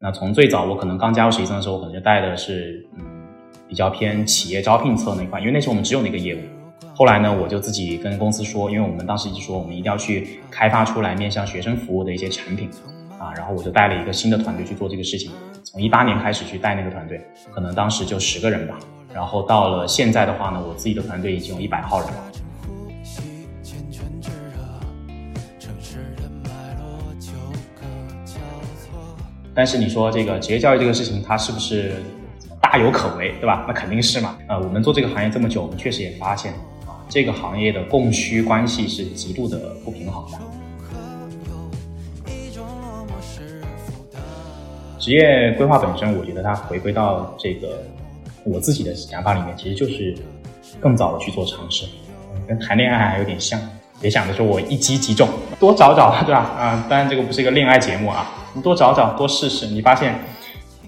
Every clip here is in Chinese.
那从最早我可能刚加入实习生的时候，我可能就带的是嗯比较偏企业招聘侧那块，因为那时候我们只有那个业务。后来呢，我就自己跟公司说，因为我们当时一直说我们一定要去开发出来面向学生服务的一些产品啊，然后我就带了一个新的团队去做这个事情。从一八年开始去带那个团队，可能当时就十个人吧。然后到了现在的话呢，我自己的团队已经有一百号人了。但是你说这个职业教育这个事情，它是不是大有可为，对吧？那肯定是嘛。呃，我们做这个行业这么久，我们确实也发现啊。这个行业的供需关系是极度的不平衡的。职业规划本身，我觉得它回归到这个我自己的想法里面，其实就是更早的去做尝试，跟谈恋爱还有点像。别想着说我一击即中，多找找，对吧？啊，当然这个不是一个恋爱节目啊，你多找找，多试试，你发现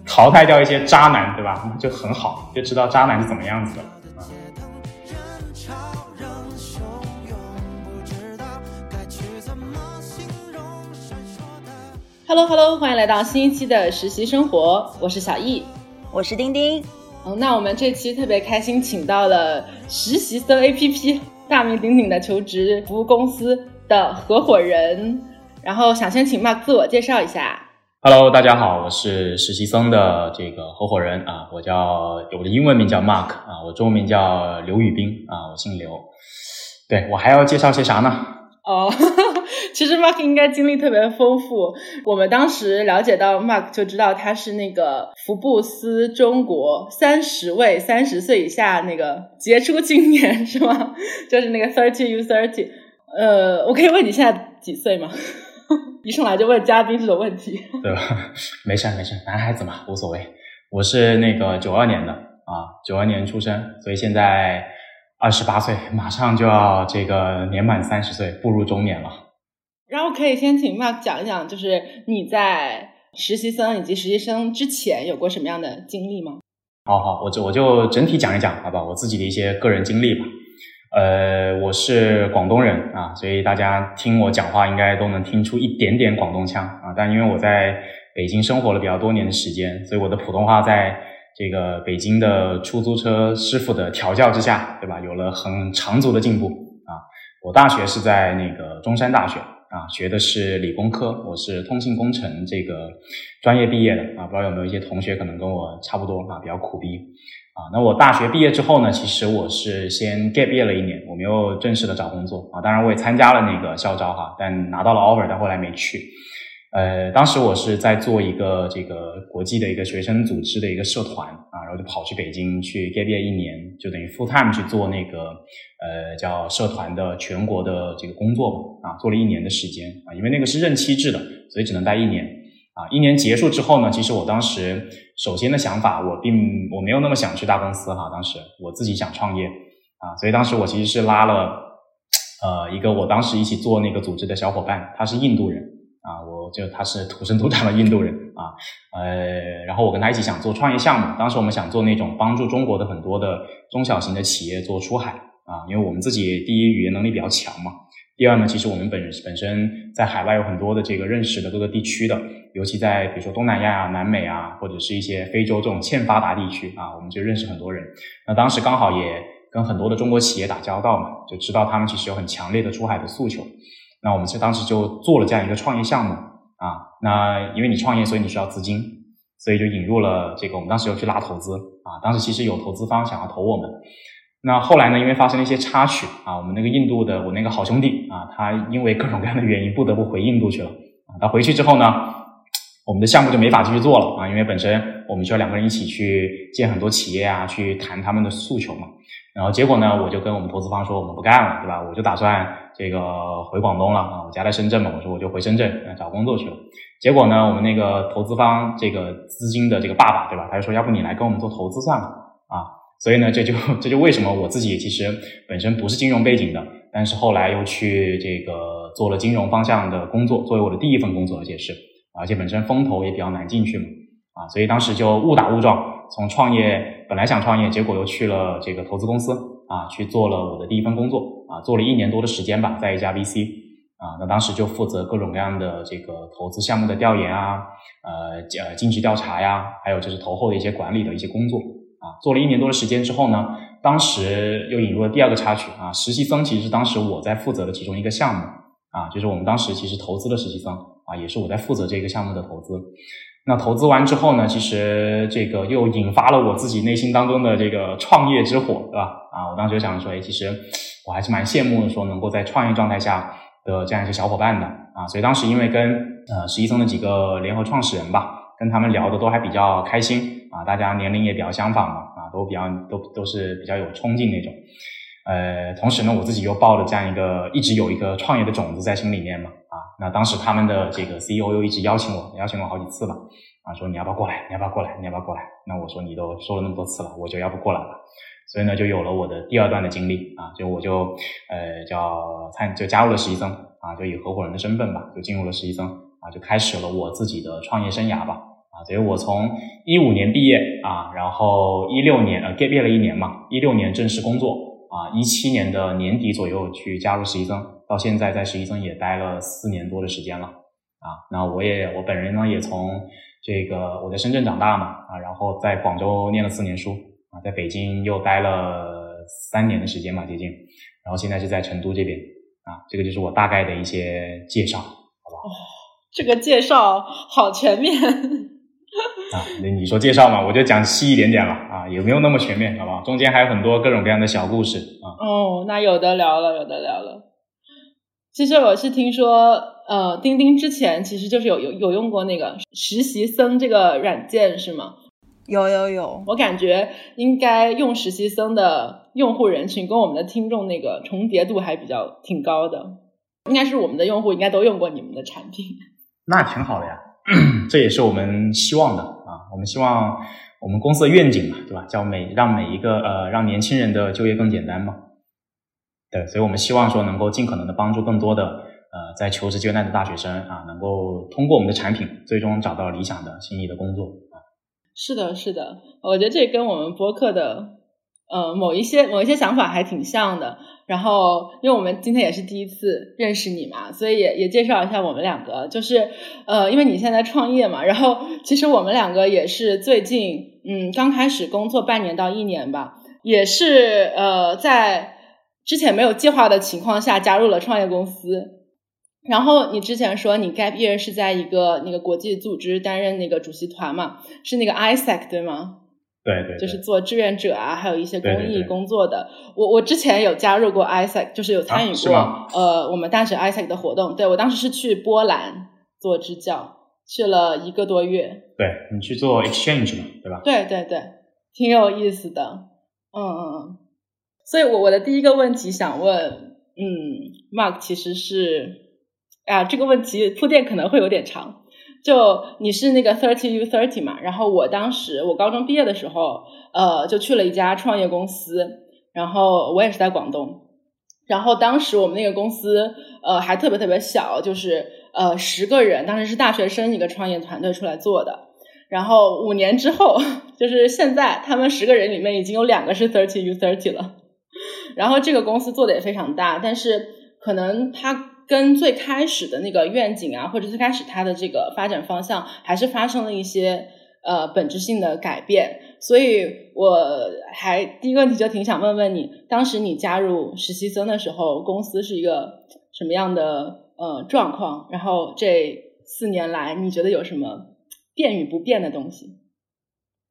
淘汰掉一些渣男，对吧？就很好，就知道渣男是怎么样子的。Hello Hello，欢迎来到新一期的实习生活，我是小易，我是丁丁。嗯，那我们这期特别开心，请到了实习生 APP 大名鼎鼎的求职服务公司的合伙人，然后想先请 Mark 自我介绍一下。Hello，大家好，我是实习生的这个合伙人啊，我叫我的英文名叫 Mark 啊，我中文名叫刘宇斌啊，我姓刘。对我还要介绍些啥呢？哦。其实 Mark 应该经历特别丰富。我们当时了解到 Mark 就知道他是那个福布斯中国三十位三十岁以下那个杰出青年，是吗？就是那个 Thirty U Thirty。呃，我可以问你现在几岁吗？一上来就问嘉宾这种问题，对吧？没事没事，男孩子嘛无所谓。我是那个九二年的啊，九二年出生，所以现在二十八岁，马上就要这个年满三十岁，步入中年了。然后可以先请 Mark 讲一讲，就是你在实习生以及实习生之前有过什么样的经历吗？好好，我就我就整体讲一讲，好吧，我自己的一些个人经历吧。呃，我是广东人啊，所以大家听我讲话应该都能听出一点点广东腔啊。但因为我在北京生活了比较多年的时间，所以我的普通话在这个北京的出租车师傅的调教之下，对吧，有了很长足的进步啊。我大学是在那个中山大学。啊，学的是理工科，我是通信工程这个专业毕业的啊，不知道有没有一些同学可能跟我差不多啊，比较苦逼啊。那我大学毕业之后呢，其实我是先 gap 毕业了一年，我没有正式的找工作啊。当然我也参加了那个校招哈，但拿到了 offer，但后来没去。呃，当时我是在做一个这个国际的一个学生组织的一个社团啊，然后就跑去北京去 gap 毕业一年，就等于 full time 去做那个呃叫社团的全国的这个工作嘛啊，做了一年的时间啊，因为那个是任期制的，所以只能待一年啊。一年结束之后呢，其实我当时首先的想法，我并我没有那么想去大公司哈，当时我自己想创业啊，所以当时我其实是拉了呃一个我当时一起做那个组织的小伙伴，他是印度人。啊，我就他是土生土长的印度人啊，呃，然后我跟他一起想做创业项目。当时我们想做那种帮助中国的很多的中小型的企业做出海啊，因为我们自己第一语言能力比较强嘛，第二呢，其实我们本本身在海外有很多的这个认识的各个地区的，尤其在比如说东南亚啊、南美啊，或者是一些非洲这种欠发达地区啊，我们就认识很多人。那当时刚好也跟很多的中国企业打交道嘛，就知道他们其实有很强烈的出海的诉求。那我们就当时就做了这样一个创业项目啊，那因为你创业，所以你需要资金，所以就引入了这个。我们当时又去拉投资啊，当时其实有投资方想要投我们。那后来呢，因为发生了一些插曲啊，我们那个印度的我那个好兄弟啊，他因为各种各样的原因不得不回印度去了啊。他回去之后呢，我们的项目就没法继续做了啊，因为本身我们需要两个人一起去见很多企业啊，去谈他们的诉求嘛。然后结果呢，我就跟我们投资方说，我们不干了，对吧？我就打算。这个回广东了啊，我家在深圳嘛，我说我就回深圳找工作去了。结果呢，我们那个投资方这个资金的这个爸爸，对吧？他就说，要不你来跟我们做投资算了啊。所以呢，这就这就为什么我自己其实本身不是金融背景的，但是后来又去这个做了金融方向的工作，作为我的第一份工作，而且是而且本身风投也比较难进去嘛啊，所以当时就误打误撞，从创业本来想创业，结果又去了这个投资公司。啊，去做了我的第一份工作啊，做了一年多的时间吧，在一家 VC 啊，那当时就负责各种各样的这个投资项目的调研啊，呃呃尽职调查呀，还有就是投后的一些管理的一些工作啊，做了一年多的时间之后呢，当时又引入了第二个插曲啊，实习生其实是当时我在负责的其中一个项目啊，就是我们当时其实投资的实习生啊，也是我在负责这个项目的投资。那投资完之后呢，其实这个又引发了我自己内心当中的这个创业之火，对吧？啊，我当时就想说，哎，其实我还是蛮羡慕说能够在创业状态下。的这样一些小伙伴的啊，所以当时因为跟呃实习生的几个联合创始人吧，跟他们聊的都还比较开心啊，大家年龄也比较相仿嘛啊，都比较都都是比较有冲劲那种。呃，同时呢，我自己又抱着这样一个一直有一个创业的种子在心里面嘛，那当时他们的这个 CEO 又一直邀请我，邀请我好几次吧啊，说你要不要过来，你要不要过来，你要不要过来？那我说你都说了那么多次了，我就要不过来了。所以呢，就有了我的第二段的经历啊，就我就呃叫参就加入了实习生啊，就以合伙人的身份吧，就进入了实习生啊，就开始了我自己的创业生涯吧啊。所以我从一五年毕业啊，然后一六年呃 gap 了一年嘛，一六年正式工作啊，一七年的年底左右去加入实习生，到现在在实习生也待了四年多的时间了啊。那我也我本人呢也从这个我在深圳长大嘛啊，然后在广州念了四年书。啊，在北京又待了三年的时间吧，接近，然后现在是在成都这边啊，这个就是我大概的一些介绍，好不好？这个介绍好全面啊！那你说介绍嘛，我就讲细一点点了啊，也没有那么全面，好不好？中间还有很多各种各样的小故事啊。哦，那有的聊了，有的聊了。其实我是听说，呃，钉钉之前其实就是有有有用过那个实习生这个软件，是吗？有有有，我感觉应该用实习生的用户人群跟我们的听众那个重叠度还比较挺高的，应该是我们的用户应该都用过你们的产品，那挺好的呀，这也是我们希望的啊，我们希望我们公司的愿景嘛，对吧？叫每让每一个呃让年轻人的就业更简单嘛，对，所以我们希望说能够尽可能的帮助更多的呃在求职阶段的大学生啊，能够通过我们的产品最终找到理想的心仪的工作。是的，是的，我觉得这跟我们播客的呃某一些某一些想法还挺像的。然后，因为我们今天也是第一次认识你嘛，所以也也介绍一下我们两个。就是呃，因为你现在创业嘛，然后其实我们两个也是最近嗯刚开始工作半年到一年吧，也是呃在之前没有计划的情况下加入了创业公司。然后你之前说你 gap year 是在一个那个国际组织担任那个主席团嘛？是那个 ISEC 对吗？对对，就是做志愿者啊，还有一些公益工作的。我我之前有加入过 ISEC，就是有参与过呃我们大学 ISEC 的活动。对我当时是去波兰做支教，去了一个多月。对你去做 exchange 嘛，对吧？对对对，挺有意思的。嗯嗯嗯。所以我我的第一个问题想问，嗯，Mark 其实是。啊，这个问题铺垫可能会有点长。就你是那个 thirty u thirty 嘛，然后我当时我高中毕业的时候，呃，就去了一家创业公司，然后我也是在广东，然后当时我们那个公司呃还特别特别小，就是呃十个人，当时是大学生一个创业团队出来做的。然后五年之后，就是现在他们十个人里面已经有两个是 thirty u thirty 了，然后这个公司做的也非常大，但是可能他。跟最开始的那个愿景啊，或者最开始它的这个发展方向，还是发生了一些呃本质性的改变。所以我还第一个问题就挺想问问你，当时你加入实习生的时候，公司是一个什么样的呃状况？然后这四年来，你觉得有什么变与不变的东西？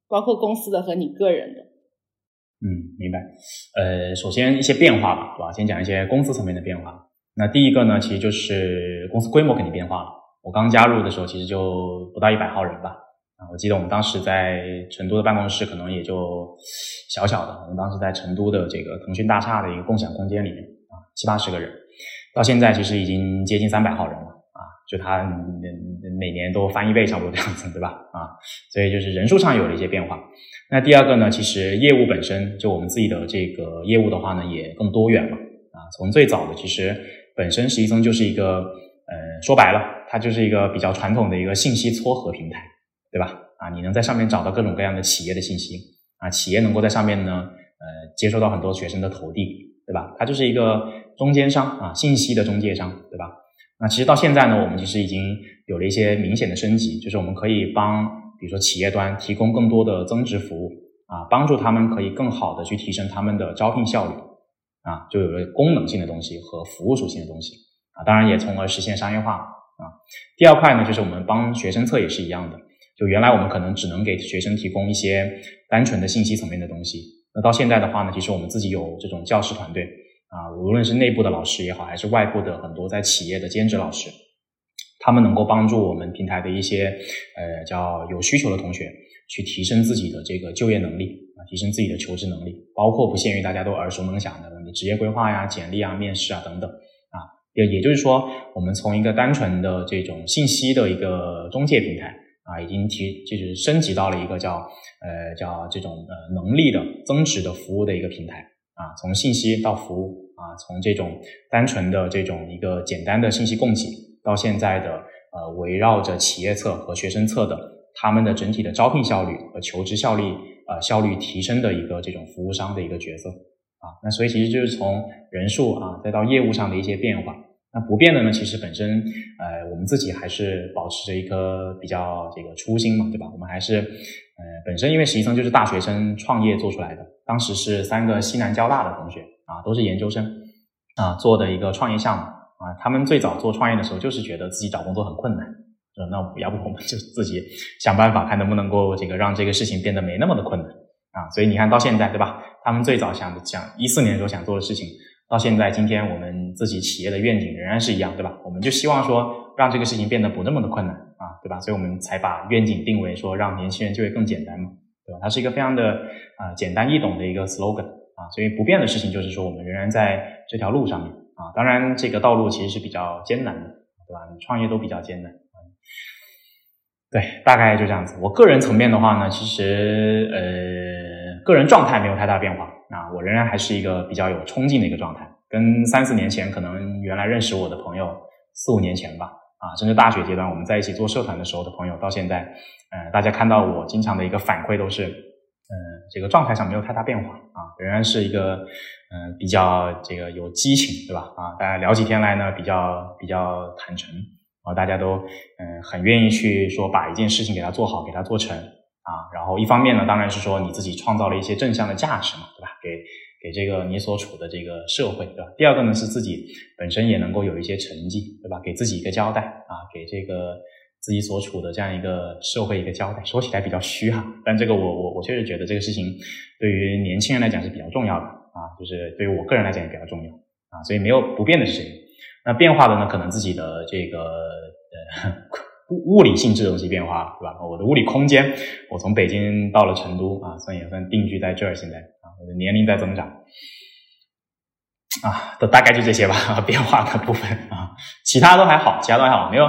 包括公司的和你个人的。嗯，明白。呃，首先一些变化吧，好吧，先讲一些公司层面的变化。那第一个呢，其实就是公司规模肯定变化了。我刚加入的时候，其实就不到一百号人吧。啊，我记得我们当时在成都的办公室，可能也就小小的。我们当时在成都的这个腾讯大厦的一个共享空间里面，啊，七八十个人。到现在其实已经接近三百号人了，啊，就它每年都翻一倍，差不多这样子，对吧？啊，所以就是人数上有了一些变化。那第二个呢，其实业务本身就我们自己的这个业务的话呢，也更多元了。啊，从最早的其实。本身实习生就是一个，呃，说白了，它就是一个比较传统的一个信息撮合平台，对吧？啊，你能在上面找到各种各样的企业的信息，啊，企业能够在上面呢，呃，接收到很多学生的投递，对吧？它就是一个中间商啊，信息的中介商，对吧？那其实到现在呢，我们其实已经有了一些明显的升级，就是我们可以帮，比如说企业端提供更多的增值服务啊，帮助他们可以更好的去提升他们的招聘效率啊，就有了功能性的东西和服务属性的东西啊，当然也从而实现商业化啊。第二块呢，就是我们帮学生测也是一样的，就原来我们可能只能给学生提供一些单纯的信息层面的东西，那到现在的话呢，其实我们自己有这种教师团队。啊，无论是内部的老师也好，还是外部的很多在企业的兼职老师，他们能够帮助我们平台的一些呃叫有需求的同学去提升自己的这个就业能力提升自己的求职能力，包括不限于大家都耳熟能详的你职业规划呀、简历啊、面试啊等等啊，也也就是说，我们从一个单纯的这种信息的一个中介平台啊，已经提就是升级到了一个叫呃叫这种呃能力的增值的服务的一个平台。啊，从信息到服务啊，从这种单纯的这种一个简单的信息供给，到现在的呃围绕着企业侧和学生侧的他们的整体的招聘效率和求职效率呃效率提升的一个这种服务商的一个角色啊，那所以其实就是从人数啊再到业务上的一些变化。那不变的呢，其实本身呃我们自己还是保持着一颗比较这个初心嘛，对吧？我们还是呃本身因为实习生就是大学生创业做出来的。当时是三个西南交大的同学啊，都是研究生啊做的一个创业项目啊。他们最早做创业的时候，就是觉得自己找工作很困难，那要不我们就自己想办法，看能不能够这个让这个事情变得没那么的困难啊。所以你看到现在对吧？他们最早想想一四年的时候想做的事情，到现在今天我们自己企业的愿景仍然是一样，对吧？我们就希望说让这个事情变得不那么的困难啊，对吧？所以我们才把愿景定为说让年轻人就业更简单嘛。对吧？它是一个非常的啊简单易懂的一个 slogan 啊，所以不变的事情就是说，我们仍然在这条路上面啊。当然，这个道路其实是比较艰难的，对吧？创业都比较艰难。对，大概就这样子。我个人层面的话呢，其实呃，个人状态没有太大变化啊，我仍然还是一个比较有冲劲的一个状态，跟三四年前可能原来认识我的朋友四五年前吧。啊，甚至大学阶段我们在一起做社团的时候的朋友，到现在，呃，大家看到我经常的一个反馈都是，嗯，这个状态上没有太大变化啊，仍然是一个，嗯，比较这个有激情，对吧？啊，大家聊起天来呢，比较比较坦诚，啊，大家都嗯很愿意去说把一件事情给它做好，给它做成啊。然后一方面呢，当然是说你自己创造了一些正向的价值嘛，对吧？给。给这个你所处的这个社会，对吧？第二个呢是自己本身也能够有一些成绩，对吧？给自己一个交代啊，给这个自己所处的这样一个社会一个交代。说起来比较虚哈，但这个我我我确实觉得这个事情对于年轻人来讲是比较重要的啊，就是对于我个人来讲也比较重要啊，所以没有不变的是这个。那变化的呢，可能自己的这个呃 物物理性质的东西变化，对吧？我的物理空间，我从北京到了成都啊，算也算定居在这儿现在啊。我的年龄在增长，啊，都大概就这些吧，变化的部分啊，其他都还好，其他都还好，没有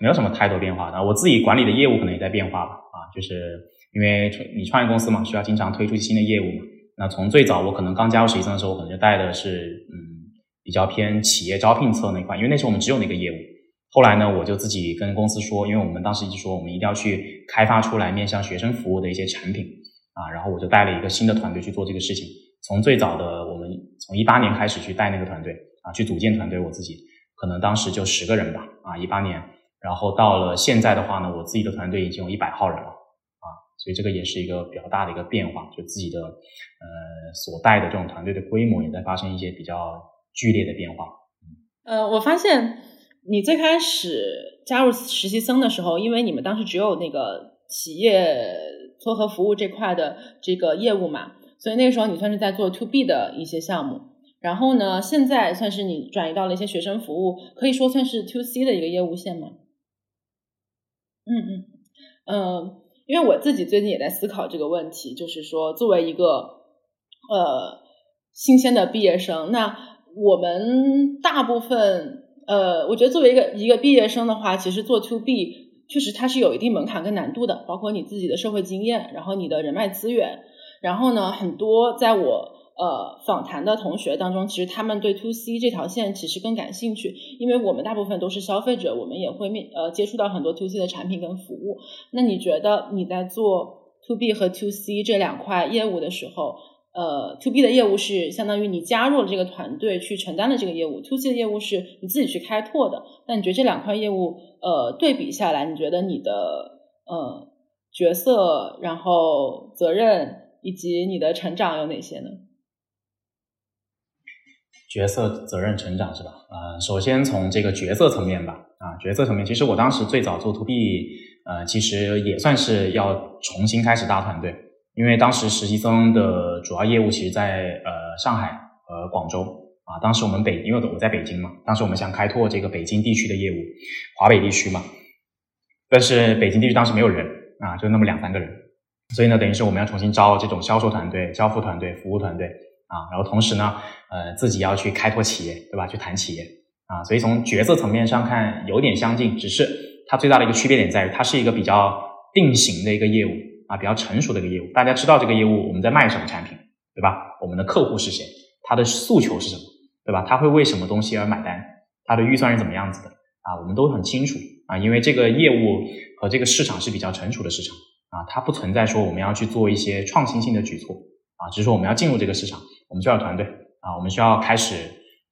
没有什么太多变化的。我自己管理的业务可能也在变化吧，啊，就是因为你创业公司嘛，需要经常推出新的业务嘛。那从最早我可能刚加入实习生的时候，我可能就带的是嗯比较偏企业招聘侧那块，因为那时候我们只有那个业务。后来呢，我就自己跟公司说，因为我们当时一直说，我们一定要去开发出来面向学生服务的一些产品。啊，然后我就带了一个新的团队去做这个事情。从最早的我们从一八年开始去带那个团队啊，去组建团队，我自己可能当时就十个人吧啊，一八年。然后到了现在的话呢，我自己的团队已经有一百号人了啊，所以这个也是一个比较大的一个变化，就自己的呃所带的这种团队的规模也在发生一些比较剧烈的变化。呃，我发现你最开始加入实习生的时候，因为你们当时只有那个企业。撮合服务这块的这个业务嘛，所以那个时候你算是在做 to B 的一些项目，然后呢，现在算是你转移到了一些学生服务，可以说算是 to C 的一个业务线吗？嗯嗯嗯，因为我自己最近也在思考这个问题，就是说作为一个呃新鲜的毕业生，那我们大部分呃，我觉得作为一个一个毕业生的话，其实做 to B。确实，它是有一定门槛跟难度的，包括你自己的社会经验，然后你的人脉资源，然后呢，很多在我呃访谈的同学当中，其实他们对 to C 这条线其实更感兴趣，因为我们大部分都是消费者，我们也会面呃接触到很多 to C 的产品跟服务。那你觉得你在做 to B 和 to C 这两块业务的时候，呃，to B 的业务是相当于你加入了这个团队去承担的这个业务，to C 的业务是你自己去开拓的。那你觉得这两块业务，呃，对比下来，你觉得你的呃角色，然后责任以及你的成长有哪些呢？角色、责任、成长是吧？呃，首先从这个角色层面吧。啊，角色层面，其实我当时最早做 to B，呃，其实也算是要重新开始搭团队。因为当时实习生的主要业务其实在呃上海和广州啊，当时我们北因为我在北京嘛，当时我们想开拓这个北京地区的业务，华北地区嘛，但是北京地区当时没有人啊，就那么两三个人，所以呢，等于是我们要重新招这种销售团队、交付团队、服务团队啊，然后同时呢，呃，自己要去开拓企业，对吧？去谈企业啊，所以从角色层面上看有点相近，只是它最大的一个区别点在于，它是一个比较定型的一个业务。啊，比较成熟的一个业务，大家知道这个业务我们在卖什么产品，对吧？我们的客户是谁？他的诉求是什么，对吧？他会为什么东西而买单？他的预算是怎么样子的？啊，我们都很清楚啊，因为这个业务和这个市场是比较成熟的市场啊，它不存在说我们要去做一些创新性的举措啊，只是说我们要进入这个市场，我们需要团队啊，我们需要开始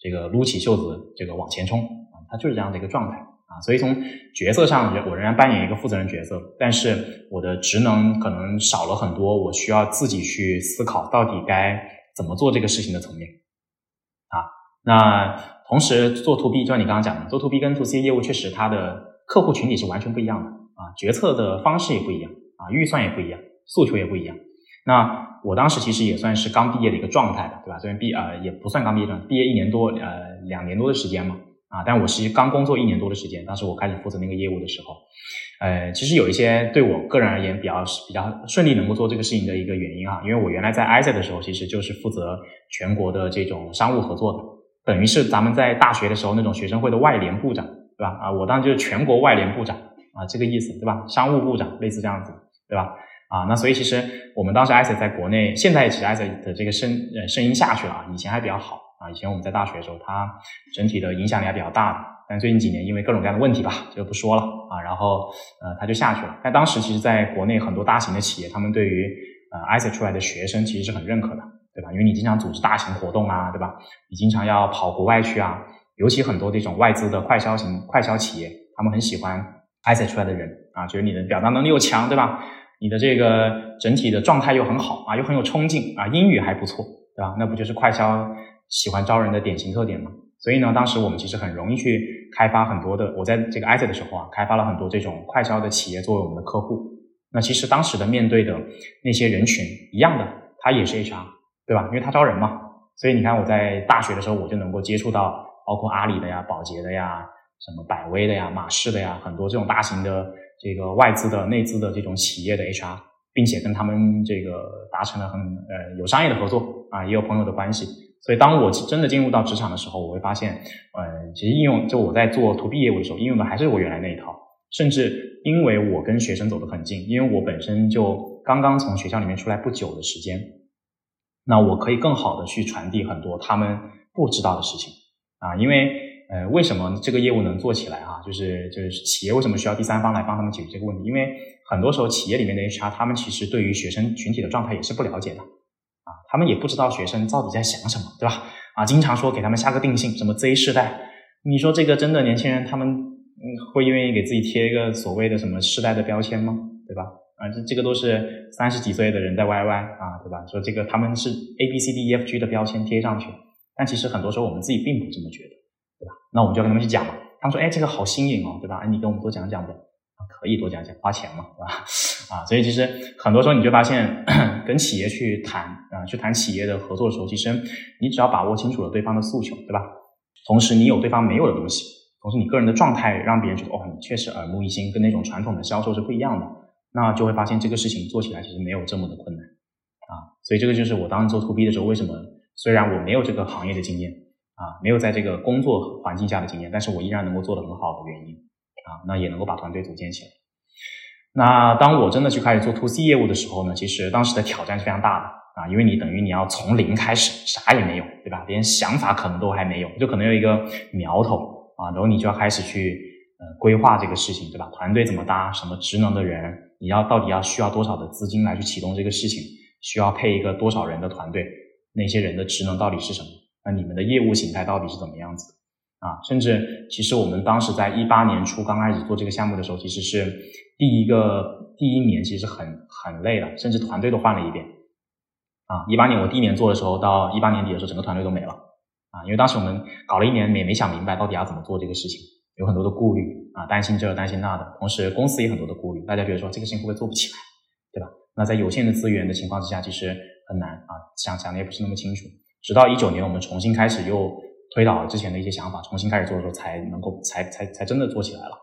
这个撸起袖子这个往前冲啊，它就是这样的一个状态。啊，所以从角色上，我仍然扮演一个负责人角色，但是我的职能可能少了很多，我需要自己去思考到底该怎么做这个事情的层面。啊，那同时做 to B，就像你刚刚讲的，做 to B 跟 to C 业务确实它的客户群体是完全不一样的啊，决策的方式也不一样啊，预算也不一样，诉求也不一样。那我当时其实也算是刚毕业的一个状态吧，对吧？虽然毕呃也不算刚毕业毕业一年多呃两年多的时间嘛。啊，但我是刚工作一年多的时间，当时我开始负责那个业务的时候，呃，其实有一些对我个人而言比较比较顺利能够做这个事情的一个原因啊，因为我原来在 i z 的时候，其实就是负责全国的这种商务合作的，等于是咱们在大学的时候那种学生会的外联部长，对吧？啊，我当时就是全国外联部长啊，这个意思，对吧？商务部长类似这样子，对吧？啊，那所以其实我们当时 i z 在国内，现在其实 i z 的这个声呃声音下去了啊，以前还比较好。啊，以前我们在大学的时候，它整体的影响力还比较大的，但最近几年因为各种各样的问题吧，就不说了啊。然后呃，它就下去了。但当时其实，在国内很多大型的企业，他们对于呃 i c 出来的学生其实是很认可的，对吧？因为你经常组织大型活动啊，对吧？你经常要跑国外去啊，尤其很多这种外资的快销型快销企业，他们很喜欢 i c 出来的人啊，觉得你的表达能力又强，对吧？你的这个整体的状态又很好啊，又很有冲劲啊，英语还不错，对吧？那不就是快销？喜欢招人的典型特点嘛，所以呢，当时我们其实很容易去开发很多的。我在这个 i s 的时候啊，开发了很多这种快销的企业作为我们的客户。那其实当时的面对的那些人群一样的，他也是 HR，对吧？因为他招人嘛。所以你看我在大学的时候，我就能够接触到包括阿里的呀、宝洁的呀、什么百威的呀、马氏的呀，很多这种大型的这个外资的、内资的这种企业的 HR，并且跟他们这个达成了很呃有商业的合作啊，也有朋友的关系。所以，当我真的进入到职场的时候，我会发现，呃，其实应用就我在做 to B 业务的时候，应用的还是我原来那一套。甚至因为我跟学生走得很近，因为我本身就刚刚从学校里面出来不久的时间，那我可以更好的去传递很多他们不知道的事情啊。因为，呃，为什么这个业务能做起来啊？就是就是企业为什么需要第三方来帮他们解决这个问题？因为很多时候企业里面的 HR 他们其实对于学生群体的状态也是不了解的。他们也不知道学生到底在想什么，对吧？啊，经常说给他们下个定性，什么 Z 世代，你说这个真的年轻人他们会愿意给自己贴一个所谓的什么世代的标签吗？对吧？啊，这这个都是三十几岁的人在 YY 啊，对吧？说这个他们是 A B C D E F G 的标签贴上去，但其实很多时候我们自己并不这么觉得，对吧？那我们就跟他们去讲嘛，他们说，哎，这个好新颖哦，对吧？哎，你跟我们多讲讲呗。可以多讲讲，花钱嘛，对吧？啊，所以其实很多时候你就发现，跟企业去谈啊，去谈企业的合作的时候，其实你只要把握清楚了对方的诉求，对吧？同时你有对方没有的东西，同时你个人的状态让别人觉得哦，你确实耳目一新，跟那种传统的销售是不一样的，那就会发现这个事情做起来其实没有这么的困难啊。所以这个就是我当时做 to B 的时候，为什么虽然我没有这个行业的经验啊，没有在这个工作环境下的经验，但是我依然能够做得很好的原因。啊，那也能够把团队组建起来。那当我真的去开始做 to C 业务的时候呢，其实当时的挑战是非常大的啊，因为你等于你要从零开始，啥也没有，对吧？连想法可能都还没有，就可能有一个苗头啊，然后你就要开始去呃规划这个事情，对吧？团队怎么搭，什么职能的人，你要到底要需要多少的资金来去启动这个事情需要配一个多少人的团队，那些人的职能到底是什么？那你们的业务形态到底是怎么样子？啊，甚至其实我们当时在一八年初刚开始做这个项目的时候，其实是第一个第一年其实很很累的，甚至团队都换了一遍。啊，一八年我第一年做的时候，到一八年底的时候，整个团队都没了。啊，因为当时我们搞了一年，也没想明白到底要怎么做这个事情，有很多的顾虑啊，担心这担心那的，同时公司也很多的顾虑，大家觉得说这个事情会不会做不起来，对吧？那在有限的资源的情况之下，其实很难啊，想想的也不是那么清楚。直到一九年，我们重新开始又推倒了之前的一些想法，重新开始做的时候，才能够才才才真的做起来了，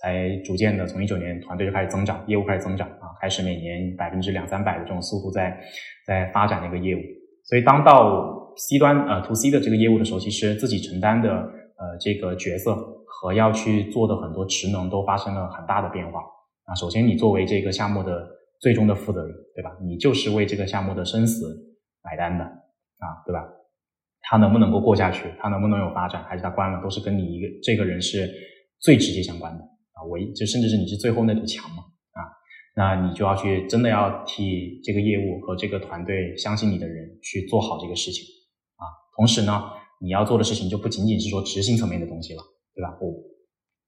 才逐渐的从一九年团队就开始增长，业务开始增长啊，开始每年百分之两三百的这种速度在在发展那个业务。所以当到 C 端呃 to C 的这个业务的时候，其实自己承担的呃这个角色和要去做的很多职能都发生了很大的变化啊。首先，你作为这个项目的最终的负责人，对吧？你就是为这个项目的生死买单的啊，对吧？他能不能够过下去，他能不能有发展，还是他关了，都是跟你一个这个人是最直接相关的啊。唯就甚至是你是最后那堵墙嘛啊，那你就要去真的要替这个业务和这个团队相信你的人去做好这个事情啊。同时呢，你要做的事情就不仅仅是说执行层面的东西了，对吧？我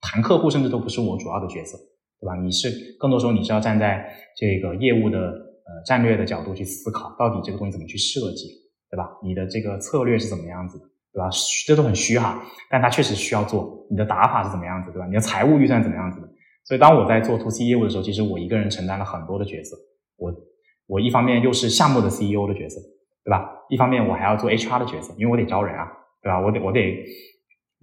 谈客户甚至都不是我主要的角色。对吧？你是更多时候你是要站在这个业务的呃战略的角度去思考，到底这个东西怎么去设计，对吧？你的这个策略是怎么样子的，对吧？这都很虚哈，但它确实需要做。你的打法是怎么样子，对吧？你的财务预算怎么样子的？所以当我在做 to C 业务的时候，其实我一个人承担了很多的角色。我我一方面又是项目的 CEO 的角色，对吧？一方面我还要做 HR 的角色，因为我得招人啊，对吧？我得我得。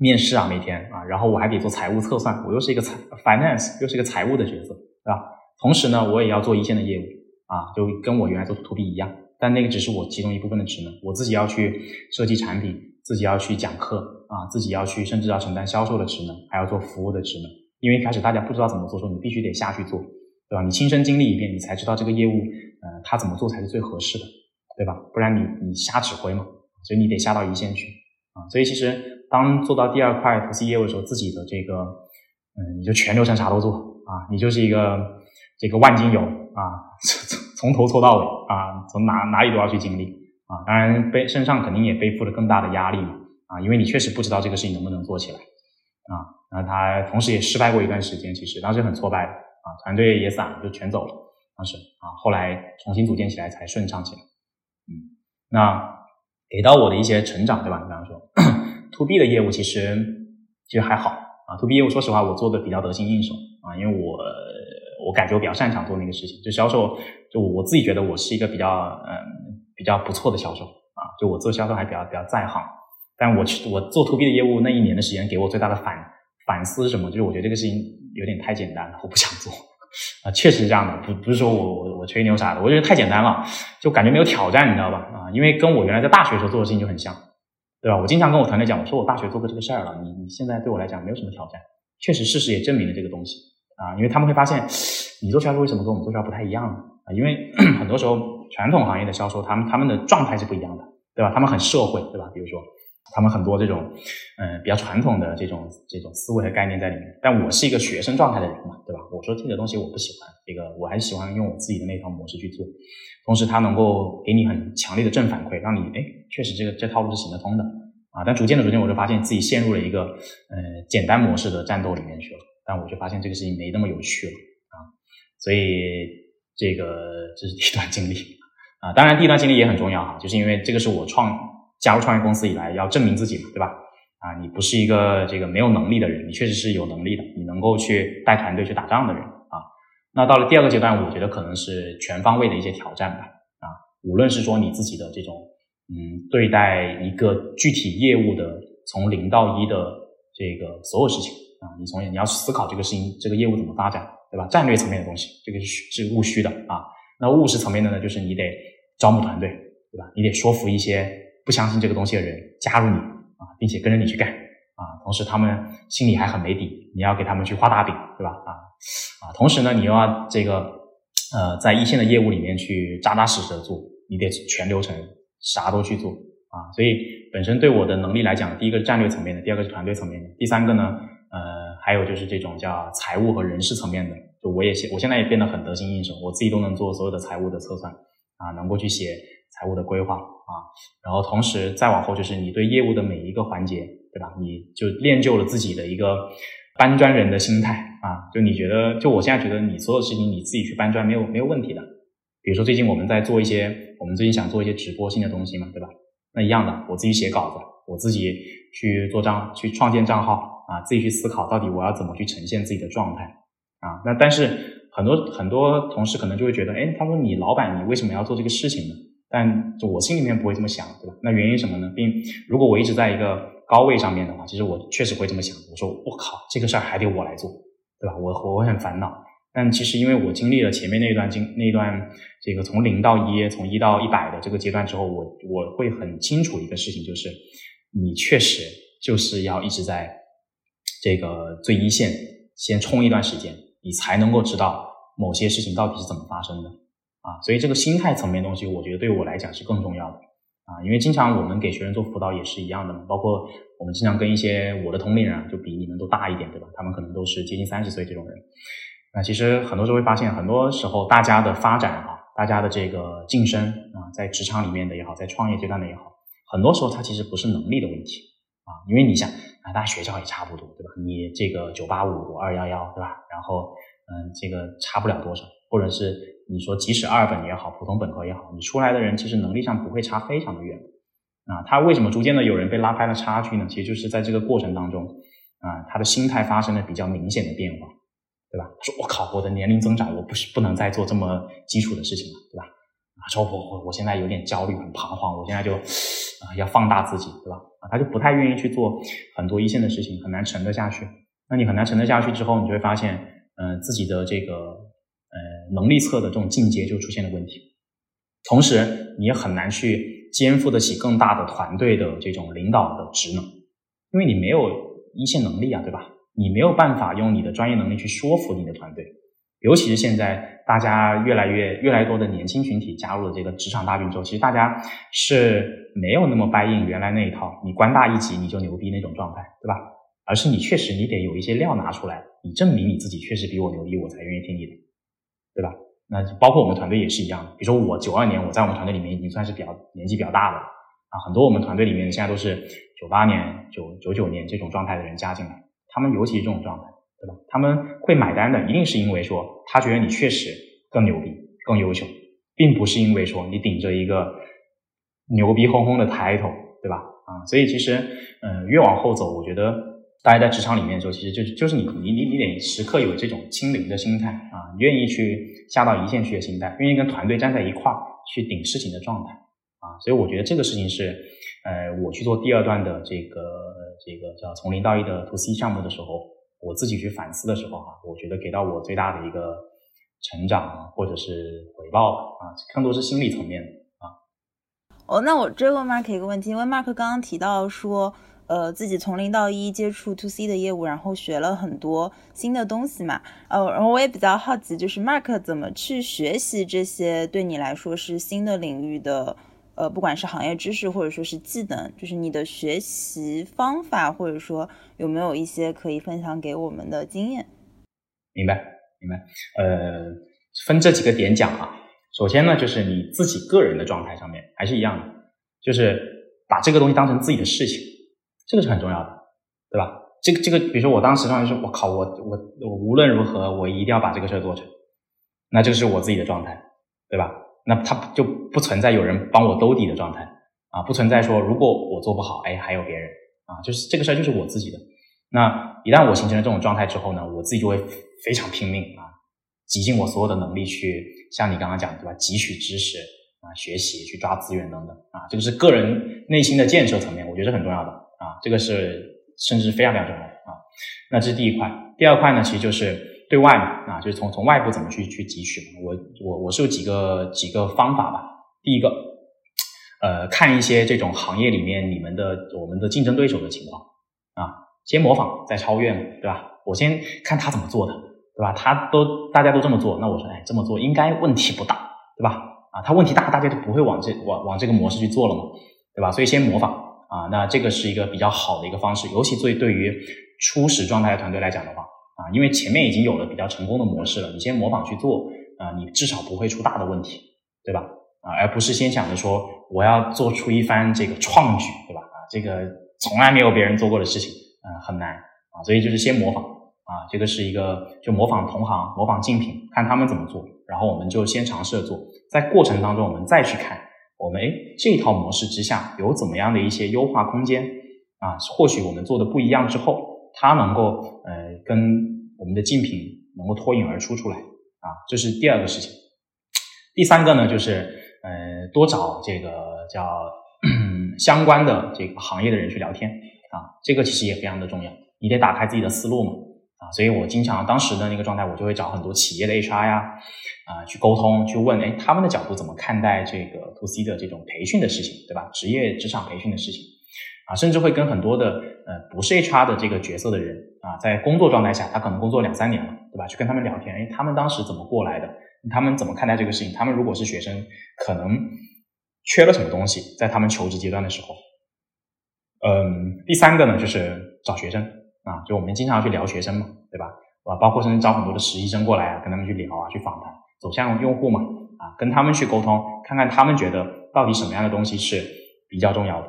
面试啊，每天啊，然后我还得做财务测算，我又是一个财 finance，又是一个财务的角色，对吧？同时呢，我也要做一线的业务啊，就跟我原来做 to B 一样，但那个只是我其中一部分的职能，我自己要去设计产品，自己要去讲课啊，自己要去甚至要承担销售的职能，还要做服务的职能。因为一开始大家不知道怎么做，说你必须得下去做，对吧？你亲身经历一遍，你才知道这个业务，呃，他怎么做才是最合适的，对吧？不然你你瞎指挥嘛，所以你得下到一线去啊，所以其实。当做到第二块 to C 业务的时候，自己的这个，嗯，你就全流程啥都做啊，你就是一个这个万金油啊，从从头做到尾啊，从哪哪里都要去经历啊。当然背身上肯定也背负了更大的压力嘛啊，因为你确实不知道这个事情能不能做起来啊。那他同时也失败过一段时间，其实当时很挫败的啊，团队也散了，就全走了。当时啊，后来重新组建起来才顺畅起来。嗯，那给到我的一些成长，对吧？你比方说。to B 的业务其实其实还好啊，to B 业务说实话我做的比较得心应手啊，因为我我感觉我比较擅长做那个事情，就销售，就我自己觉得我是一个比较嗯比较不错的销售啊，就我做销售还比较比较在行，但我去我做 to B 的业务那一年的时间，给我最大的反反思是什么？就是我觉得这个事情有点太简单了，我不想做啊，确实是这样的，不不是说我我我吹牛啥的，我觉得太简单了，就感觉没有挑战，你知道吧？啊，因为跟我原来在大学时候做的事情就很像。对吧？我经常跟我团队讲，我说我大学做过这个事儿了，你你现在对我来讲没有什么挑战。确实，事实也证明了这个东西啊，因为他们会发现，你做销售为什么跟我们做销售不太一样呢？啊，因为 很多时候传统行业的销售，他们他们的状态是不一样的，对吧？他们很社会，对吧？比如说。他们很多这种，嗯，比较传统的这种这种思维和概念在里面。但我是一个学生状态的人嘛，对吧？我说这个东西我不喜欢，这个我还是喜欢用我自己的那套模式去做。同时，它能够给你很强烈的正反馈，让你哎，确实这个这套路是行得通的啊。但逐渐的逐渐，我就发现自己陷入了一个呃简单模式的战斗里面去了。但我就发现这个事情没那么有趣了啊。所以这个这是一段经历啊。当然，第一段经历也很重要哈，就是因为这个是我创。加入创业公司以来，要证明自己嘛，对吧？啊，你不是一个这个没有能力的人，你确实是有能力的，你能够去带团队去打仗的人啊。那到了第二个阶段，我觉得可能是全方位的一些挑战吧。啊，无论是说你自己的这种，嗯，对待一个具体业务的从零到一的这个所有事情啊，你从你要思考这个事情，这个业务怎么发展，对吧？战略层面的东西，这个是是务虚的啊。那务实层面的呢，就是你得招募团队，对吧？你得说服一些。不相信这个东西的人加入你啊，并且跟着你去干啊，同时他们心里还很没底，你要给他们去画大饼，对吧？啊啊，同时呢，你又要这个呃，在一线的业务里面去扎扎实实的做，你得全流程啥都去做啊。所以本身对我的能力来讲，第一个是战略层面的，第二个是团队层面的，第三个呢，呃，还有就是这种叫财务和人事层面的，就我也写我现在也变得很得心应手，我自己都能做所有的财务的测算。啊，能够去写财务的规划啊，然后同时再往后就是你对业务的每一个环节，对吧？你就练就了自己的一个搬砖人的心态啊，就你觉得，就我现在觉得你所有事情你自己去搬砖没有没有问题的。比如说最近我们在做一些，我们最近想做一些直播性的东西嘛，对吧？那一样的，我自己写稿子，我自己去做账，去创建账号啊，自己去思考到底我要怎么去呈现自己的状态啊。那但是。很多很多同事可能就会觉得，哎，他说你老板，你为什么要做这个事情呢？但就我心里面不会这么想，对吧？那原因什么呢？并如果我一直在一个高位上面的话，其实我确实会这么想。我说我靠，这个事儿还得我来做，对吧？我我很烦恼。但其实因为我经历了前面那一段经那一段这个从零到一，从一到一百的这个阶段之后，我我会很清楚一个事情，就是你确实就是要一直在这个最一线先冲一段时间，你才能够知道。某些事情到底是怎么发生的啊？所以这个心态层面东西，我觉得对我来讲是更重要的啊。因为经常我们给学生做辅导也是一样的嘛，包括我们经常跟一些我的同龄人，就比你们都大一点，对吧？他们可能都是接近三十岁这种人。那其实很多时候会发现，很多时候大家的发展啊，大家的这个晋升啊，在职场里面的也好，在创业阶段的也好，很多时候它其实不是能力的问题啊。因为你想啊，大学校也差不多，对吧？你这个九八五，二幺幺，对吧？然后。嗯，这个差不了多少，或者是你说即使二本也好，普通本科也好，你出来的人其实能力上不会差非常的远啊。他为什么逐渐的有人被拉开了差距呢？其实就是在这个过程当中啊，他的心态发生了比较明显的变化，对吧？说我靠，我的年龄增长，我不是不能再做这么基础的事情了，对吧？啊，说我我我现在有点焦虑，很彷徨，我现在就啊要放大自己，对吧？啊，他就不太愿意去做很多一线的事情，很难沉得下去。那你很难沉得下去之后，你就会发现。嗯，自己的这个呃能力测的这种进阶就出现了问题，同时你也很难去肩负得起更大的团队的这种领导的职能，因为你没有一线能力啊，对吧？你没有办法用你的专业能力去说服你的团队，尤其是现在大家越来越越来越多的年轻群体加入了这个职场大军之后，其实大家是没有那么掰硬原来那一套，你官大一级你就牛逼那种状态，对吧？而是你确实你得有一些料拿出来。你证明你自己确实比我牛逼，我才愿意听你的，对吧？那包括我们团队也是一样。比如说我九二年，我在我们团队里面已经算是比较年纪比较大的了啊。很多我们团队里面现在都是九八年、九九九年这种状态的人加进来，他们尤其是这种状态，对吧？他们会买单的，一定是因为说他觉得你确实更牛逼、更优秀，并不是因为说你顶着一个牛逼哄哄的抬头，对吧？啊，所以其实嗯，越往后走，我觉得。大家在职场里面的时候，其实就是就是你你你你得时刻有这种亲临的心态啊，愿意去下到一线去的心态，愿意跟团队站在一块儿去顶事情的状态啊，所以我觉得这个事情是，呃，我去做第二段的这个这个叫从零到一的 to C 项目的时候，我自己去反思的时候哈，我觉得给到我最大的一个成长或者是回报吧啊，更多是心理层面的啊。哦，那我追问 Mark 一个问题，因为 Mark 刚刚提到说。呃，自己从零到一接触 to C 的业务，然后学了很多新的东西嘛。呃，然后我也比较好奇，就是 Mark 怎么去学习这些对你来说是新的领域的，呃，不管是行业知识或者说是技能，就是你的学习方法，或者说有没有一些可以分享给我们的经验？明白，明白。呃，分这几个点讲啊。首先呢，就是你自己个人的状态上面还是一样的，就是把这个东西当成自己的事情。这个是很重要的，对吧？这个这个，比如说我当时上来说，我靠，我我我无论如何，我一定要把这个事儿做成，那这个是我自己的状态，对吧？那他就不存在有人帮我兜底的状态啊，不存在说如果我做不好，哎，还有别人啊，就是这个事儿就是我自己的。那一旦我形成了这种状态之后呢，我自己就会非常拼命啊，极尽我所有的能力去像你刚刚讲对吧，汲取知识啊，学习去抓资源等等啊，这个是个人内心的建设层面，我觉得是很重要的。啊，这个是甚至非常非常重要的啊。那这是第一块，第二块呢，其实就是对外嘛，啊，就是从从外部怎么去去汲取嘛。我我我是有几个几个方法吧。第一个，呃，看一些这种行业里面你们的我们的竞争对手的情况啊，先模仿再超越嘛，对吧？我先看他怎么做的，对吧？他都大家都这么做，那我说，哎，这么做应该问题不大，对吧？啊，他问题大，大家就不会往这往往这个模式去做了嘛，对吧？所以先模仿。啊，那这个是一个比较好的一个方式，尤其对对于初始状态的团队来讲的话，啊，因为前面已经有了比较成功的模式了，你先模仿去做，啊，你至少不会出大的问题，对吧？啊，而不是先想着说我要做出一番这个创举，对吧？啊，这个从来没有别人做过的事情，嗯，很难啊，所以就是先模仿啊，这个是一个就模仿同行、模仿竞品，看他们怎么做，然后我们就先尝试着做，在过程当中我们再去看我们哎这套模式之下有怎么样的一些优化空间啊，或许我们做的不一样之后，它能够呃跟我们的竞品能够脱颖而出出来啊，这是第二个事情。第三个呢，就是呃，多找这个叫 相关的这个行业的人去聊天啊，这个其实也非常的重要。你得打开自己的思路嘛啊，所以我经常当时的那个状态，我就会找很多企业的 HR 呀啊去沟通，去问哎他们的角度怎么看待这个 to C 的这种培训的事情，对吧？职业职场培训的事情啊，甚至会跟很多的呃不是 HR 的这个角色的人啊，在工作状态下，他可能工作两三年了，对吧？去跟他们聊天，哎，他们当时怎么过来的？他们怎么看待这个事情？他们如果是学生，可能缺了什么东西，在他们求职阶段的时候。嗯，第三个呢，就是找学生啊，就我们经常去聊学生嘛，对吧？啊，包括甚至招很多的实习生过来啊，跟他们去聊啊，去访谈，走向用户嘛，啊，跟他们去沟通，看看他们觉得到底什么样的东西是比较重要的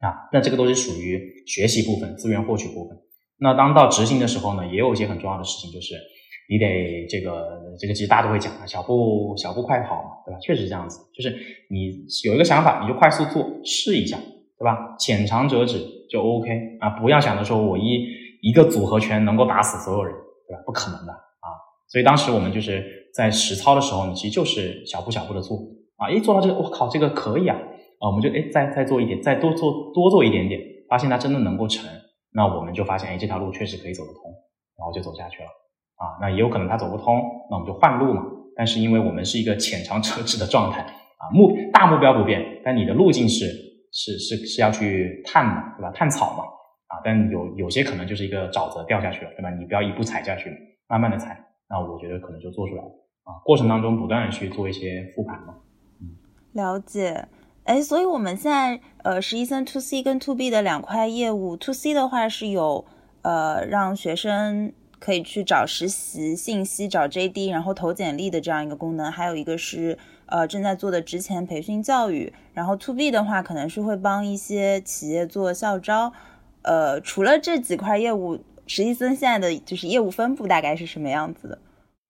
啊。那这个都是属于学习部分、资源获取部分。那当到执行的时候呢，也有一些很重要的事情，就是。你得这个这个，其实大家都会讲啊，小步小步快跑嘛，对吧？确实是这样子，就是你有一个想法，你就快速做，试一下，对吧？浅尝辄止就 OK 啊，不要想着说我一一个组合拳能够打死所有人，对吧？不可能的啊。所以当时我们就是在实操的时候呢，其实就是小步小步的做啊，一做到这个，我靠，这个可以啊啊，我们就哎再再做一点，再多做多做一点点，发现它真的能够成，那我们就发现哎这条路确实可以走得通，然后就走下去了。啊，那也有可能它走不通，那我们就换路嘛。但是因为我们是一个浅尝辄止的状态啊，目大目标不变，但你的路径是是是是要去探嘛，对吧？探草嘛，啊，但有有些可能就是一个沼泽掉下去了，对吧？你不要一步踩下去，慢慢的踩，那我觉得可能就做出来了啊。过程当中不断的去做一些复盘嘛。嗯，了解。哎，所以我们现在呃，实习生 to C 跟 to B 的两块业务，to C 的话是有呃让学生。可以去找实习信息，找 JD，然后投简历的这样一个功能，还有一个是呃正在做的职前培训教育。然后 To B 的话，可能是会帮一些企业做校招。呃，除了这几块业务，实习生现在的就是业务分布大概是什么样子的？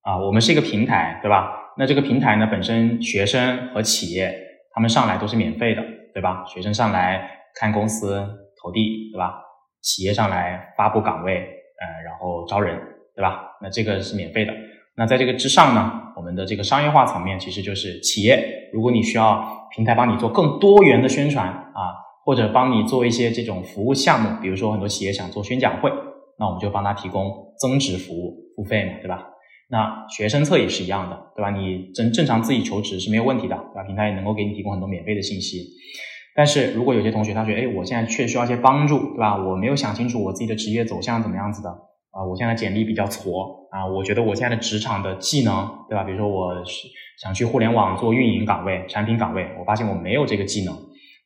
啊，我们是一个平台，对吧？那这个平台呢，本身学生和企业他们上来都是免费的，对吧？学生上来看公司投递，对吧？企业上来发布岗位。呃，然后招人，对吧？那这个是免费的。那在这个之上呢，我们的这个商业化层面其实就是企业，如果你需要平台帮你做更多元的宣传啊，或者帮你做一些这种服务项目，比如说很多企业想做宣讲会，那我们就帮他提供增值服务，付费嘛，对吧？那学生侧也是一样的，对吧？你正正常自己求职是没有问题的，对吧？平台也能够给你提供很多免费的信息。但是如果有些同学他说，哎，我现在确实需要一些帮助，对吧？我没有想清楚我自己的职业走向怎么样子的啊，我现在简历比较矬啊，我觉得我现在的职场的技能，对吧？比如说我是想去互联网做运营岗位、产品岗位，我发现我没有这个技能，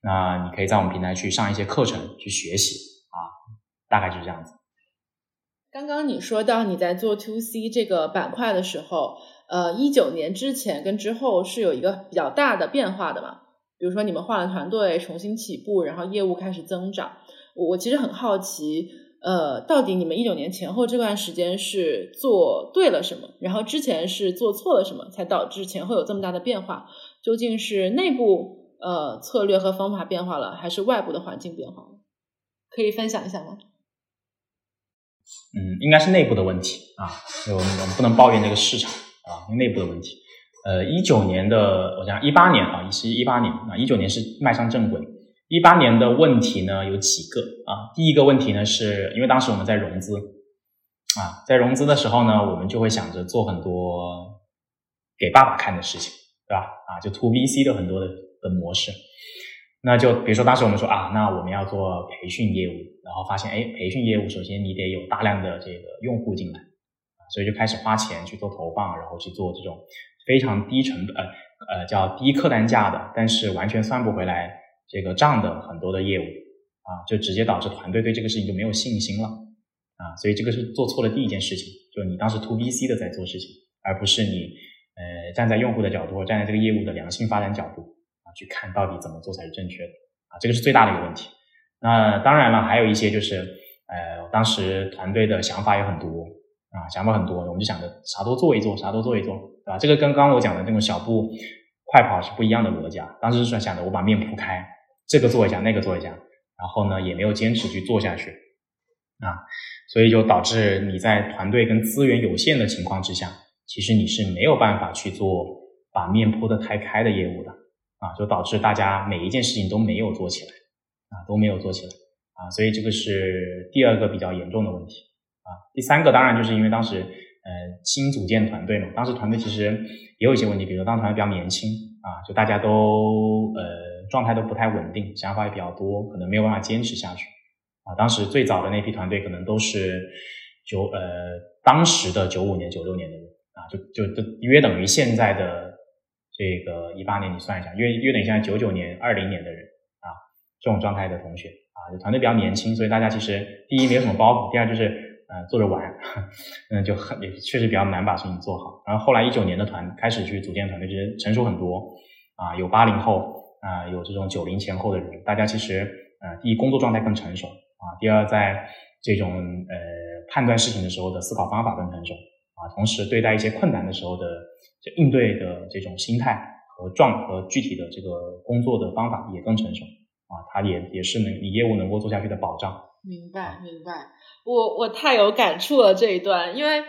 那你可以在我们平台去上一些课程去学习啊，大概就是这样子。刚刚你说到你在做 To C 这个板块的时候，呃，一九年之前跟之后是有一个比较大的变化的嘛？比如说你们换了团队，重新起步，然后业务开始增长。我我其实很好奇，呃，到底你们一九年前后这段时间是做对了什么，然后之前是做错了什么，才导致前后有这么大的变化？究竟是内部呃策略和方法变化了，还是外部的环境变化了？可以分享一下吗？嗯，应该是内部的问题啊，我们我们不能抱怨这个市场啊，内部的问题。呃，一九年的，我讲一八年啊，一是一八年啊，一九年是迈上正轨。一八年的问题呢有几个啊？第一个问题呢，是因为当时我们在融资啊，在融资的时候呢，我们就会想着做很多给爸爸看的事情，对吧？啊，就 to B C 的很多的的模式。那就比如说当时我们说啊，那我们要做培训业务，然后发现哎，培训业务首先你得有大量的这个用户进来，所以就开始花钱去做投放，然后去做这种。非常低成本，呃呃，叫低客单价的，但是完全算不回来这个账的很多的业务啊，就直接导致团队对这个事情就没有信心了啊，所以这个是做错了第一件事情，就你当时 to B C 的在做事情，而不是你呃，站在用户的角度，站在这个业务的良性发展角度去看到底怎么做才是正确的啊，这个是最大的一个问题。那当然了，还有一些就是，呃，当时团队的想法也很多啊，想法很多，我们就想着啥都做一做，啥都做一做，对吧？这个跟刚刚我讲的那种小步快跑是不一样的逻辑啊。当时是想着我把面铺开，这个做一下，那个做一下，然后呢，也没有坚持去做下去啊，所以就导致你在团队跟资源有限的情况之下，其实你是没有办法去做把面铺的太开的业务的啊，就导致大家每一件事情都没有做起来。啊，都没有做起来啊，所以这个是第二个比较严重的问题啊。第三个当然就是因为当时呃新组建团队嘛，当时团队其实也有一些问题，比如说当时团队比较年轻啊，就大家都呃状态都不太稳定，想法也比较多，可能没有办法坚持下去啊。当时最早的那批团队可能都是九呃当时的九五年、九六年的人啊，就就就约等于现在的这个一八年，你算一下，约约等于现在九九年、二零年的人啊。这种状态的同学啊，就团队比较年轻，所以大家其实第一没有什么包袱，第二就是呃做着玩，嗯就很也确实比较难把事情做好。然后后来一九年的团开始去组建团队，就是成熟很多啊，有八零后啊，有这种九零前后的人，大家其实呃第一工作状态更成熟啊，第二在这种呃判断事情的时候的思考方法更成熟啊，同时对待一些困难的时候的就应对的这种心态和状和具体的这个工作的方法也更成熟。啊，它也也是能你业务能够做下去的保障。明白，明白。我我太有感触了这一段，因为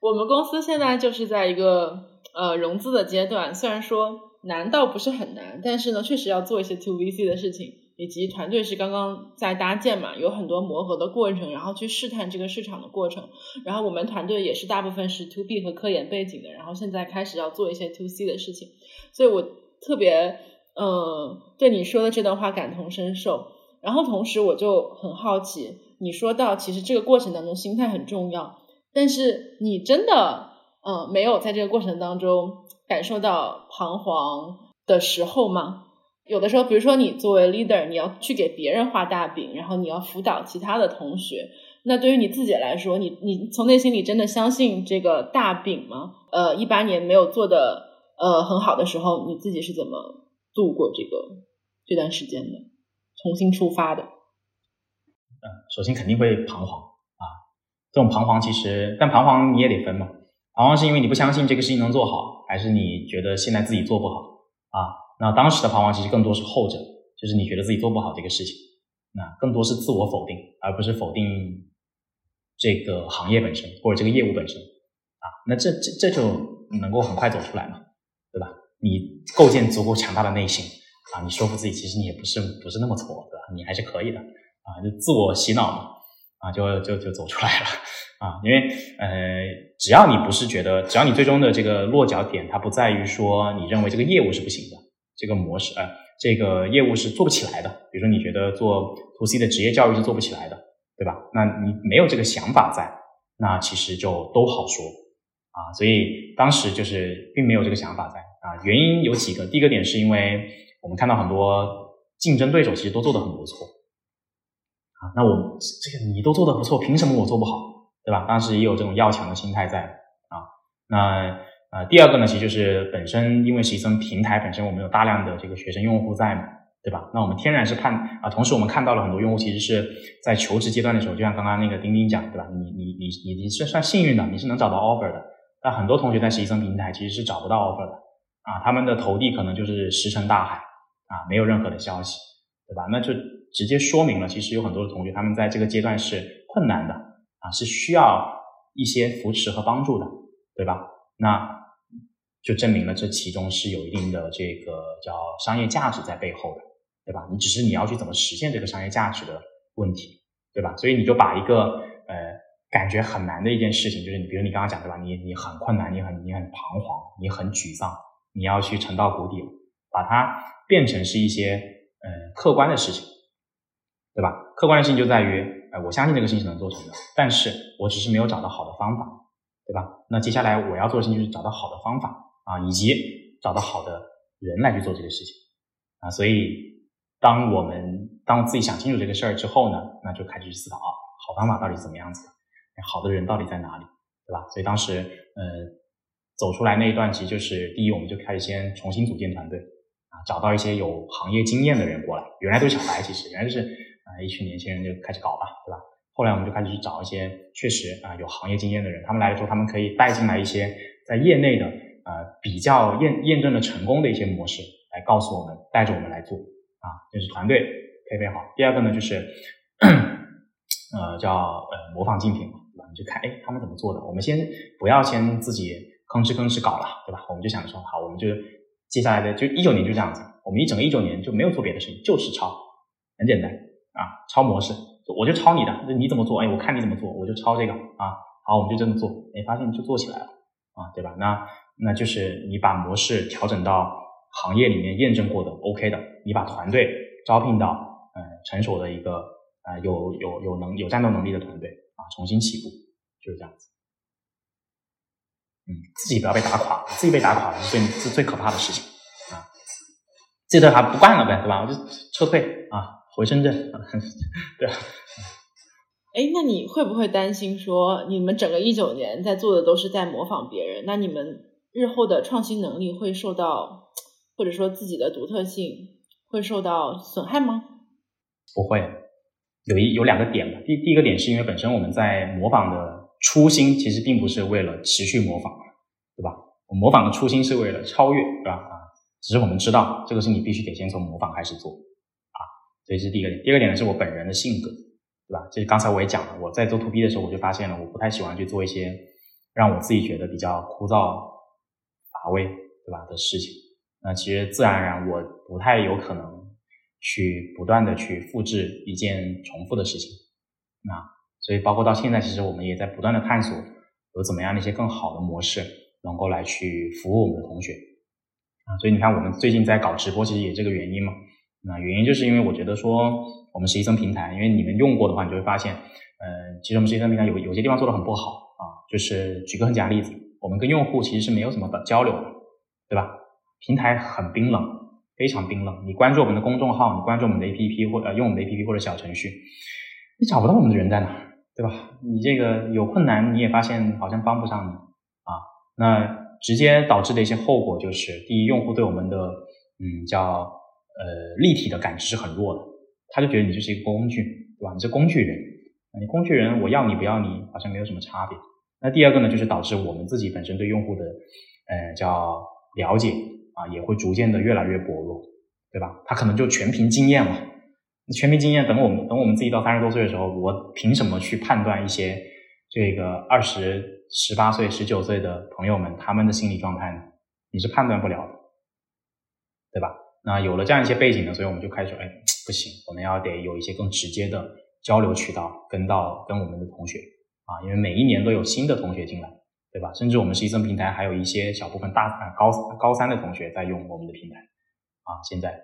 我们公司现在就是在一个呃融资的阶段，虽然说难倒不是很难，但是呢，确实要做一些 to VC 的事情，以及团队是刚刚在搭建嘛，有很多磨合的过程，然后去试探这个市场的过程。然后我们团队也是大部分是 to B 和科研背景的，然后现在开始要做一些 to C 的事情，所以我特别。嗯，对你说的这段话感同身受。然后同时我就很好奇，你说到其实这个过程当中心态很重要，但是你真的嗯没有在这个过程当中感受到彷徨的时候吗？有的时候，比如说你作为 leader，你要去给别人画大饼，然后你要辅导其他的同学，那对于你自己来说，你你从内心里真的相信这个大饼吗？呃，一八年没有做的呃很好的时候，你自己是怎么？度过这个这段时间的，重新出发的。嗯，首先肯定会彷徨啊，这种彷徨其实，但彷徨你也得分嘛。彷徨是因为你不相信这个事情能做好，还是你觉得现在自己做不好啊？那当时的彷徨其实更多是后者，就是你觉得自己做不好这个事情，那更多是自我否定，而不是否定这个行业本身或者这个业务本身啊。那这这这就能够很快走出来嘛，对吧？你构建足够强大的内心啊，你说服自己，其实你也不是不是那么错，对吧？你还是可以的啊，就自我洗脑嘛，啊，就就就走出来了啊。因为呃，只要你不是觉得，只要你最终的这个落脚点，它不在于说你认为这个业务是不行的，这个模式啊，这个业务是做不起来的。比如说你觉得做 to C 的职业教育是做不起来的，对吧？那你没有这个想法在，那其实就都好说啊。所以当时就是并没有这个想法在。啊，原因有几个。第一个点是因为我们看到很多竞争对手其实都做得很不错，啊，那我这个你都做得不错，凭什么我做不好，对吧？当时也有这种要强的心态在啊。那呃，第二个呢，其实就是本身因为实习生平台本身我们有大量的这个学生用户在嘛，对吧？那我们天然是看啊，同时我们看到了很多用户其实是在求职阶段的时候，就像刚刚那个钉钉讲，对吧？你你你你你是算幸运的，你是能找到 offer 的。但很多同学在实习生平台其实是找不到 offer 的。啊，他们的投递可能就是石沉大海啊，没有任何的消息，对吧？那就直接说明了，其实有很多的同学他们在这个阶段是困难的啊，是需要一些扶持和帮助的，对吧？那就证明了这其中是有一定的这个叫商业价值在背后的，对吧？你只是你要去怎么实现这个商业价值的问题，对吧？所以你就把一个呃感觉很难的一件事情，就是你比如你刚刚讲对吧？你你很困难，你很你很彷徨，你很沮丧。你要去沉到谷底了，把它变成是一些呃客观的事情，对吧？客观的事情就在于，哎，我相信这个事情是能做成的，但是我只是没有找到好的方法，对吧？那接下来我要做的事情就是找到好的方法啊，以及找到好的人来去做这个事情啊。所以，当我们当自己想清楚这个事儿之后呢，那就开始去思考啊，好方法到底怎么样子？好的人到底在哪里，对吧？所以当时呃。走出来那一段，其实就是第一，我们就开始先重新组建团队啊，找到一些有行业经验的人过来。原来都是小白，其实原来就是啊一群年轻人就开始搞吧，对吧？后来我们就开始去找一些确实啊有行业经验的人，他们来了之后，他们可以带进来一些在业内的呃比较验验证的成功的一些模式，来告诉我们，带着我们来做啊，就是团队配备好。第二个呢，就是 呃叫呃模仿竞品嘛，对吧？你就看哎他们怎么做的，我们先不要先自己。吭哧吭哧搞了，对吧？我们就想说，好，我们就接下来的就一九年就这样子，我们一整个一九年就没有做别的事情，就是抄，很简单啊，抄模式，我就抄你的，那你怎么做？哎，我看你怎么做，我就抄这个啊，好，我们就这么做，哎，发现就做起来了啊，对吧？那那就是你把模式调整到行业里面验证过的 OK 的，你把团队招聘到呃成熟的一个呃有有有能有战斗能力的团队啊，重新起步，就是这样子。嗯，自己不要被打垮，自己被打垮是最是最可怕的事情啊！这次还不干了呗，对吧？我就撤退啊，回深圳。对。哎，那你会不会担心说，你们整个一九年在做的都是在模仿别人，那你们日后的创新能力会受到，或者说自己的独特性会受到损害吗？不会，有一有两个点吧。第第一个点是因为本身我们在模仿的。初心其实并不是为了持续模仿，对吧？我模仿的初心是为了超越，对吧？啊，只是我们知道这个是你必须得先从模仿开始做，啊，所以这是第一个点。第二个点呢是我本人的性格，对吧？这刚才我也讲了，我在做 to B 的时候，我就发现了我不太喜欢去做一些让我自己觉得比较枯燥乏味，对吧的事情。那其实自然而然我不太有可能去不断的去复制一件重复的事情，那。所以，包括到现在，其实我们也在不断的探索有怎么样的一些更好的模式，能够来去服务我们的同学啊。所以你看，我们最近在搞直播，其实也这个原因嘛。那原因就是因为我觉得说，我们实习生平台，因为你们用过的话，你就会发现，嗯，其实我们实习生平台有有些地方做的很不好啊。就是举个很简单例子，我们跟用户其实是没有什么的交流的，对吧？平台很冰冷，非常冰冷。你关注我们的公众号，你关注我们的 APP 或呃用我们的 APP 或者小程序，你找不到我们的人在哪。对吧？你这个有困难，你也发现好像帮不上你啊。那直接导致的一些后果就是：第一，用户对我们的嗯叫呃立体的感知是很弱的，他就觉得你就是一个工具，对吧？你是工具人，你工具人，我要你不要你，好像没有什么差别。那第二个呢，就是导致我们自己本身对用户的呃叫了解啊，也会逐渐的越来越薄弱，对吧？他可能就全凭经验了。全凭经验，等我们等我们自己到三十多岁的时候，我凭什么去判断一些这个二十十八岁、十九岁的朋友们他们的心理状态呢？你是判断不了的，对吧？那有了这样一些背景呢，所以我们就开始说，哎，不行，我们要得有一些更直接的交流渠道，跟到跟我们的同学啊，因为每一年都有新的同学进来，对吧？甚至我们实习生平台还有一些小部分大高高三的同学在用我们的平台啊，现在。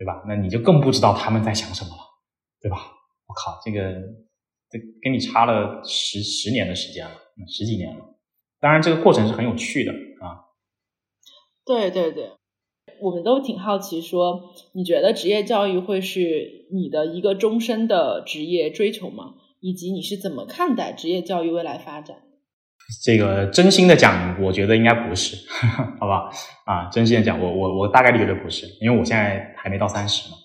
对吧？那你就更不知道他们在想什么了，对吧？我靠，这个这跟你差了十十年的时间了，十几年了。当然，这个过程是很有趣的啊。对对对，我们都挺好奇，说你觉得职业教育会是你的一个终身的职业追求吗？以及你是怎么看待职业教育未来发展？这个真心的讲，我觉得应该不是，好吧？啊，真心的讲，我我我大概率觉得不是，因为我现在还没到三十嘛，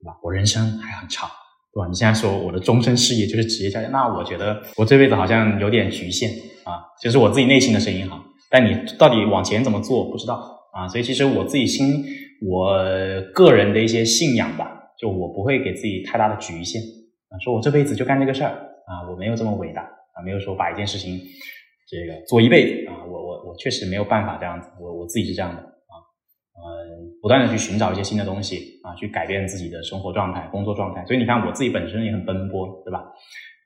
对吧？我人生还很长，对吧？你现在说我的终身事业就是职业教育，那我觉得我这辈子好像有点局限啊，就是我自己内心的声音哈。但你到底往前怎么做，不知道啊。所以其实我自己心，我个人的一些信仰吧，就我不会给自己太大的局限啊，说我这辈子就干这个事儿啊，我没有这么伟大啊，没有说把一件事情。这个做一辈子啊，我我我确实没有办法这样子，我我自己是这样的啊，嗯，不断的去寻找一些新的东西啊，去改变自己的生活状态、工作状态。所以你看，我自己本身也很奔波，对吧？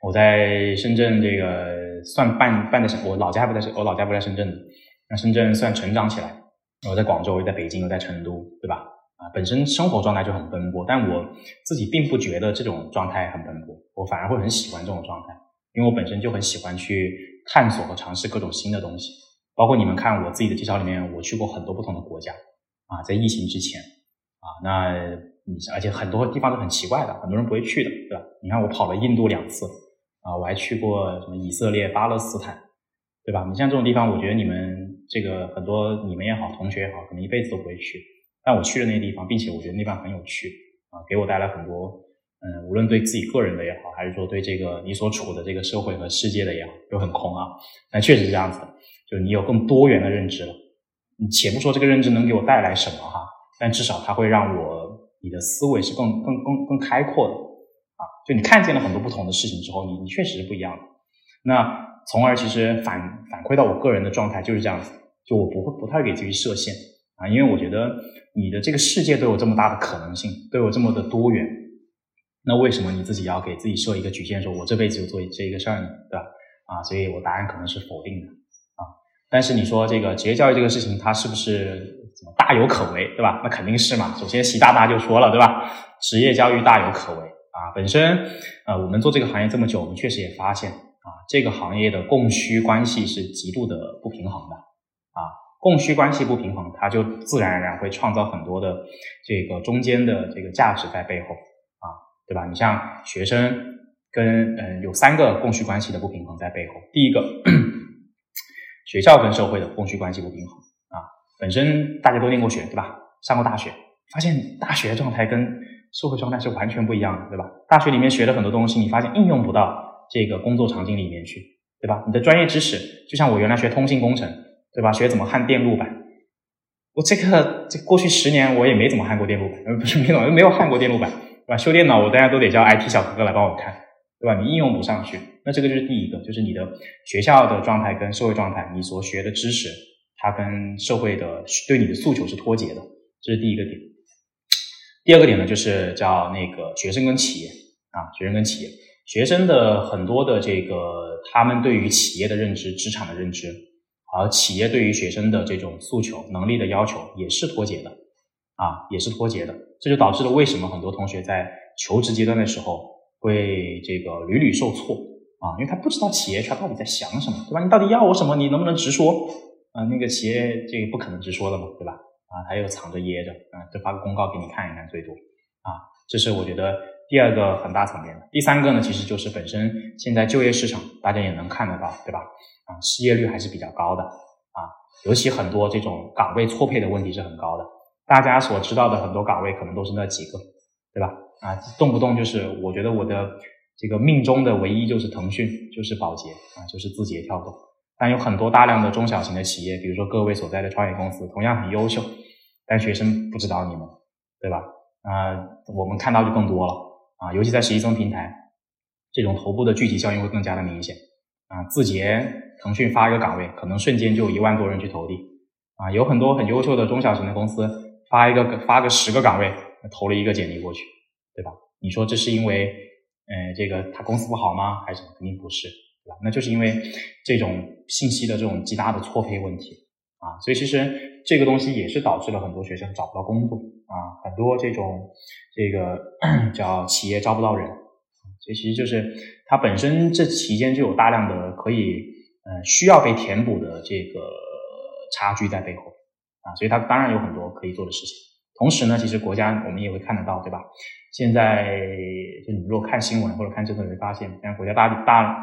我在深圳这个算半半的，我老家不在，我老家不在深圳的，那深圳算成长起来。我在广州，又在北京，又在成都，对吧？本身生活状态就很奔波，但我自己并不觉得这种状态很奔波，我反而会很喜欢这种状态，因为我本身就很喜欢去。探索和尝试各种新的东西，包括你们看我自己的介绍里面，我去过很多不同的国家啊，在疫情之前啊，那你而且很多地方都很奇怪的，很多人不会去的，对吧？你看我跑了印度两次啊，我还去过什么以色列、巴勒斯坦，对吧？你像这种地方，我觉得你们这个很多你们也好，同学也好，可能一辈子都不会去。但我去了那地方，并且我觉得那地方很有趣啊，给我带来很多，嗯，无论对自己个人的也好，还是说对这个你所处的这个社会和世界的也好，都很空啊。但确实是这样子的，就你有更多元的认知了。你且不说这个认知能给我带来什么哈，但至少它会让我你的思维是更更更更开阔的啊。就你看见了很多不同的事情之后，你你确实是不一样的。那从而其实反反馈到我个人的状态就是这样子，就我不会不太给自己设限啊，因为我觉得你的这个世界都有这么大的可能性，都有这么的多元，那为什么你自己要给自己设一个局限，说我这辈子就做这一个事儿呢？对吧？啊，所以我答案可能是否定的啊。但是你说这个职业教育这个事情，它是不是怎么大有可为，对吧？那肯定是嘛。首先习大大就说了，对吧？职业教育大有可为啊。本身啊，我们做这个行业这么久，我们确实也发现。啊，这个行业的供需关系是极度的不平衡的，供需关系不平衡，它就自然而然会创造很多的这个中间的这个价值在背后啊，对吧？你像学生跟嗯有三个供需关系的不平衡在背后，第一个学校跟社会的供需关系不平衡啊，本身大家都念过学对吧？上过大学，发现大学状态跟社会状态是完全不一样的对吧？大学里面学的很多东西，你发现应用不到。这个工作场景里面去，对吧？你的专业知识，就像我原来学通信工程，对吧？学怎么焊电路板，我这个这过去十年我也没怎么焊过电路板，呃，不是没怎么没有焊过电路板，对吧？修电脑我大家都得叫 IT 小哥哥来帮我看，对吧？你应用不上去，那这个就是第一个，就是你的学校的状态跟社会状态，你所学的知识，它跟社会的对你的诉求是脱节的，这是第一个点。第二个点呢，就是叫那个学生跟企业啊，学生跟企业。学生的很多的这个，他们对于企业的认知、职场的认知，而企业对于学生的这种诉求、能力的要求也是脱节的，啊，也是脱节的。这就导致了为什么很多同学在求职阶段的时候会这个屡屡受挫啊，因为他不知道企业他到底在想什么，对吧？你到底要我什么？你能不能直说？啊，那个企业这个不可能直说的嘛，对吧？啊，他又藏着掖着，啊，就发个公告给你看一看，最多啊，这是我觉得。第二个很大层面的，第三个呢，其实就是本身现在就业市场，大家也能看得到，对吧？啊，失业率还是比较高的啊，尤其很多这种岗位错配的问题是很高的。大家所知道的很多岗位可能都是那几个，对吧？啊，动不动就是我觉得我的这个命中的唯一就是腾讯，就是宝洁啊，就是字节跳动。但有很多大量的中小型的企业，比如说各位所在的创业公司，同样很优秀，但学生不知道你们，对吧？啊，我们看到就更多了。啊，尤其在实习生平台，这种头部的聚集效应会更加的明显。啊，字节、腾讯发一个岗位，可能瞬间就一万多人去投递。啊，有很多很优秀的中小型的公司发一个发个十个岗位，投了一个简历过去，对吧？你说这是因为，呃，这个他公司不好吗？还是？肯定不是，对吧？那就是因为这种信息的这种极大的错配问题。啊，所以其实这个东西也是导致了很多学生找不到工作。啊，很多这种。这个 叫企业招不到人，所以其实就是它本身这期间就有大量的可以呃需要被填补的这个差距在背后啊，所以它当然有很多可以做的事情。同时呢，其实国家我们也会看得到，对吧？现在就你如果看新闻或者看政策，你会发现，现在国家大大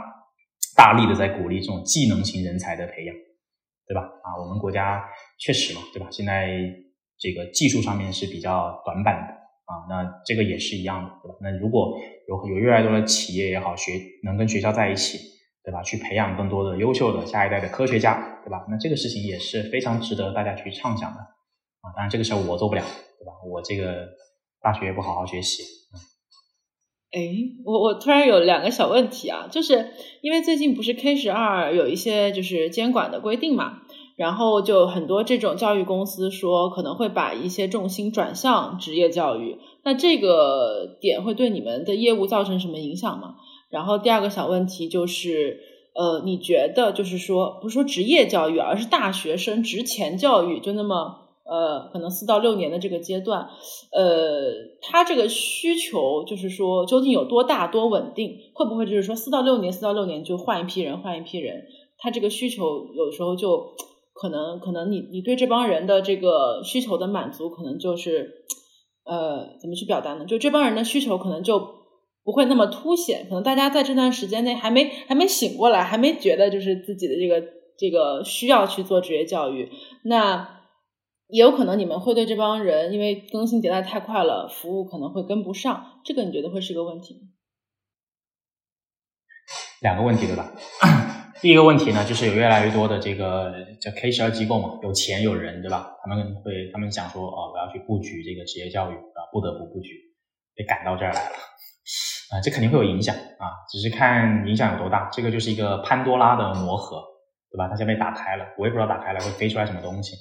大力的在鼓励这种技能型人才的培养，对吧？啊，我们国家确实嘛，对吧？现在这个技术上面是比较短板的。啊，那这个也是一样的，对吧？那如果有有越来越多的企业也好，学能跟学校在一起，对吧？去培养更多的优秀的下一代的科学家，对吧？那这个事情也是非常值得大家去畅想的啊。当然，这个事儿我做不了，对吧？我这个大学也不好好学习。哎，我我突然有两个小问题啊，就是因为最近不是 K 十二有一些就是监管的规定嘛。然后就很多这种教育公司说可能会把一些重心转向职业教育，那这个点会对你们的业务造成什么影响吗？然后第二个小问题就是，呃，你觉得就是说不是说职业教育，而是大学生职前教育，就那么呃可能四到六年的这个阶段，呃，他这个需求就是说究竟有多大多稳定？会不会就是说四到六年四到六年就换一批人换一批人？他这个需求有时候就。可能可能你你对这帮人的这个需求的满足，可能就是呃怎么去表达呢？就这帮人的需求可能就不会那么凸显，可能大家在这段时间内还没还没醒过来，还没觉得就是自己的这个这个需要去做职业教育，那也有可能你们会对这帮人，因为更新迭代太快了，服务可能会跟不上，这个你觉得会是个问题吗？两个问题对吧？第一个问题呢，就是有越来越多的这个叫 K 十二机构嘛，有钱有人对吧？他们会他们想说，哦，我要去布局这个职业教育啊，不得不布局，被赶到这儿来了。啊，这肯定会有影响啊，只是看影响有多大。这个就是一个潘多拉的魔盒，对吧？它现在被打开了，我也不知道打开了会飞出来什么东西。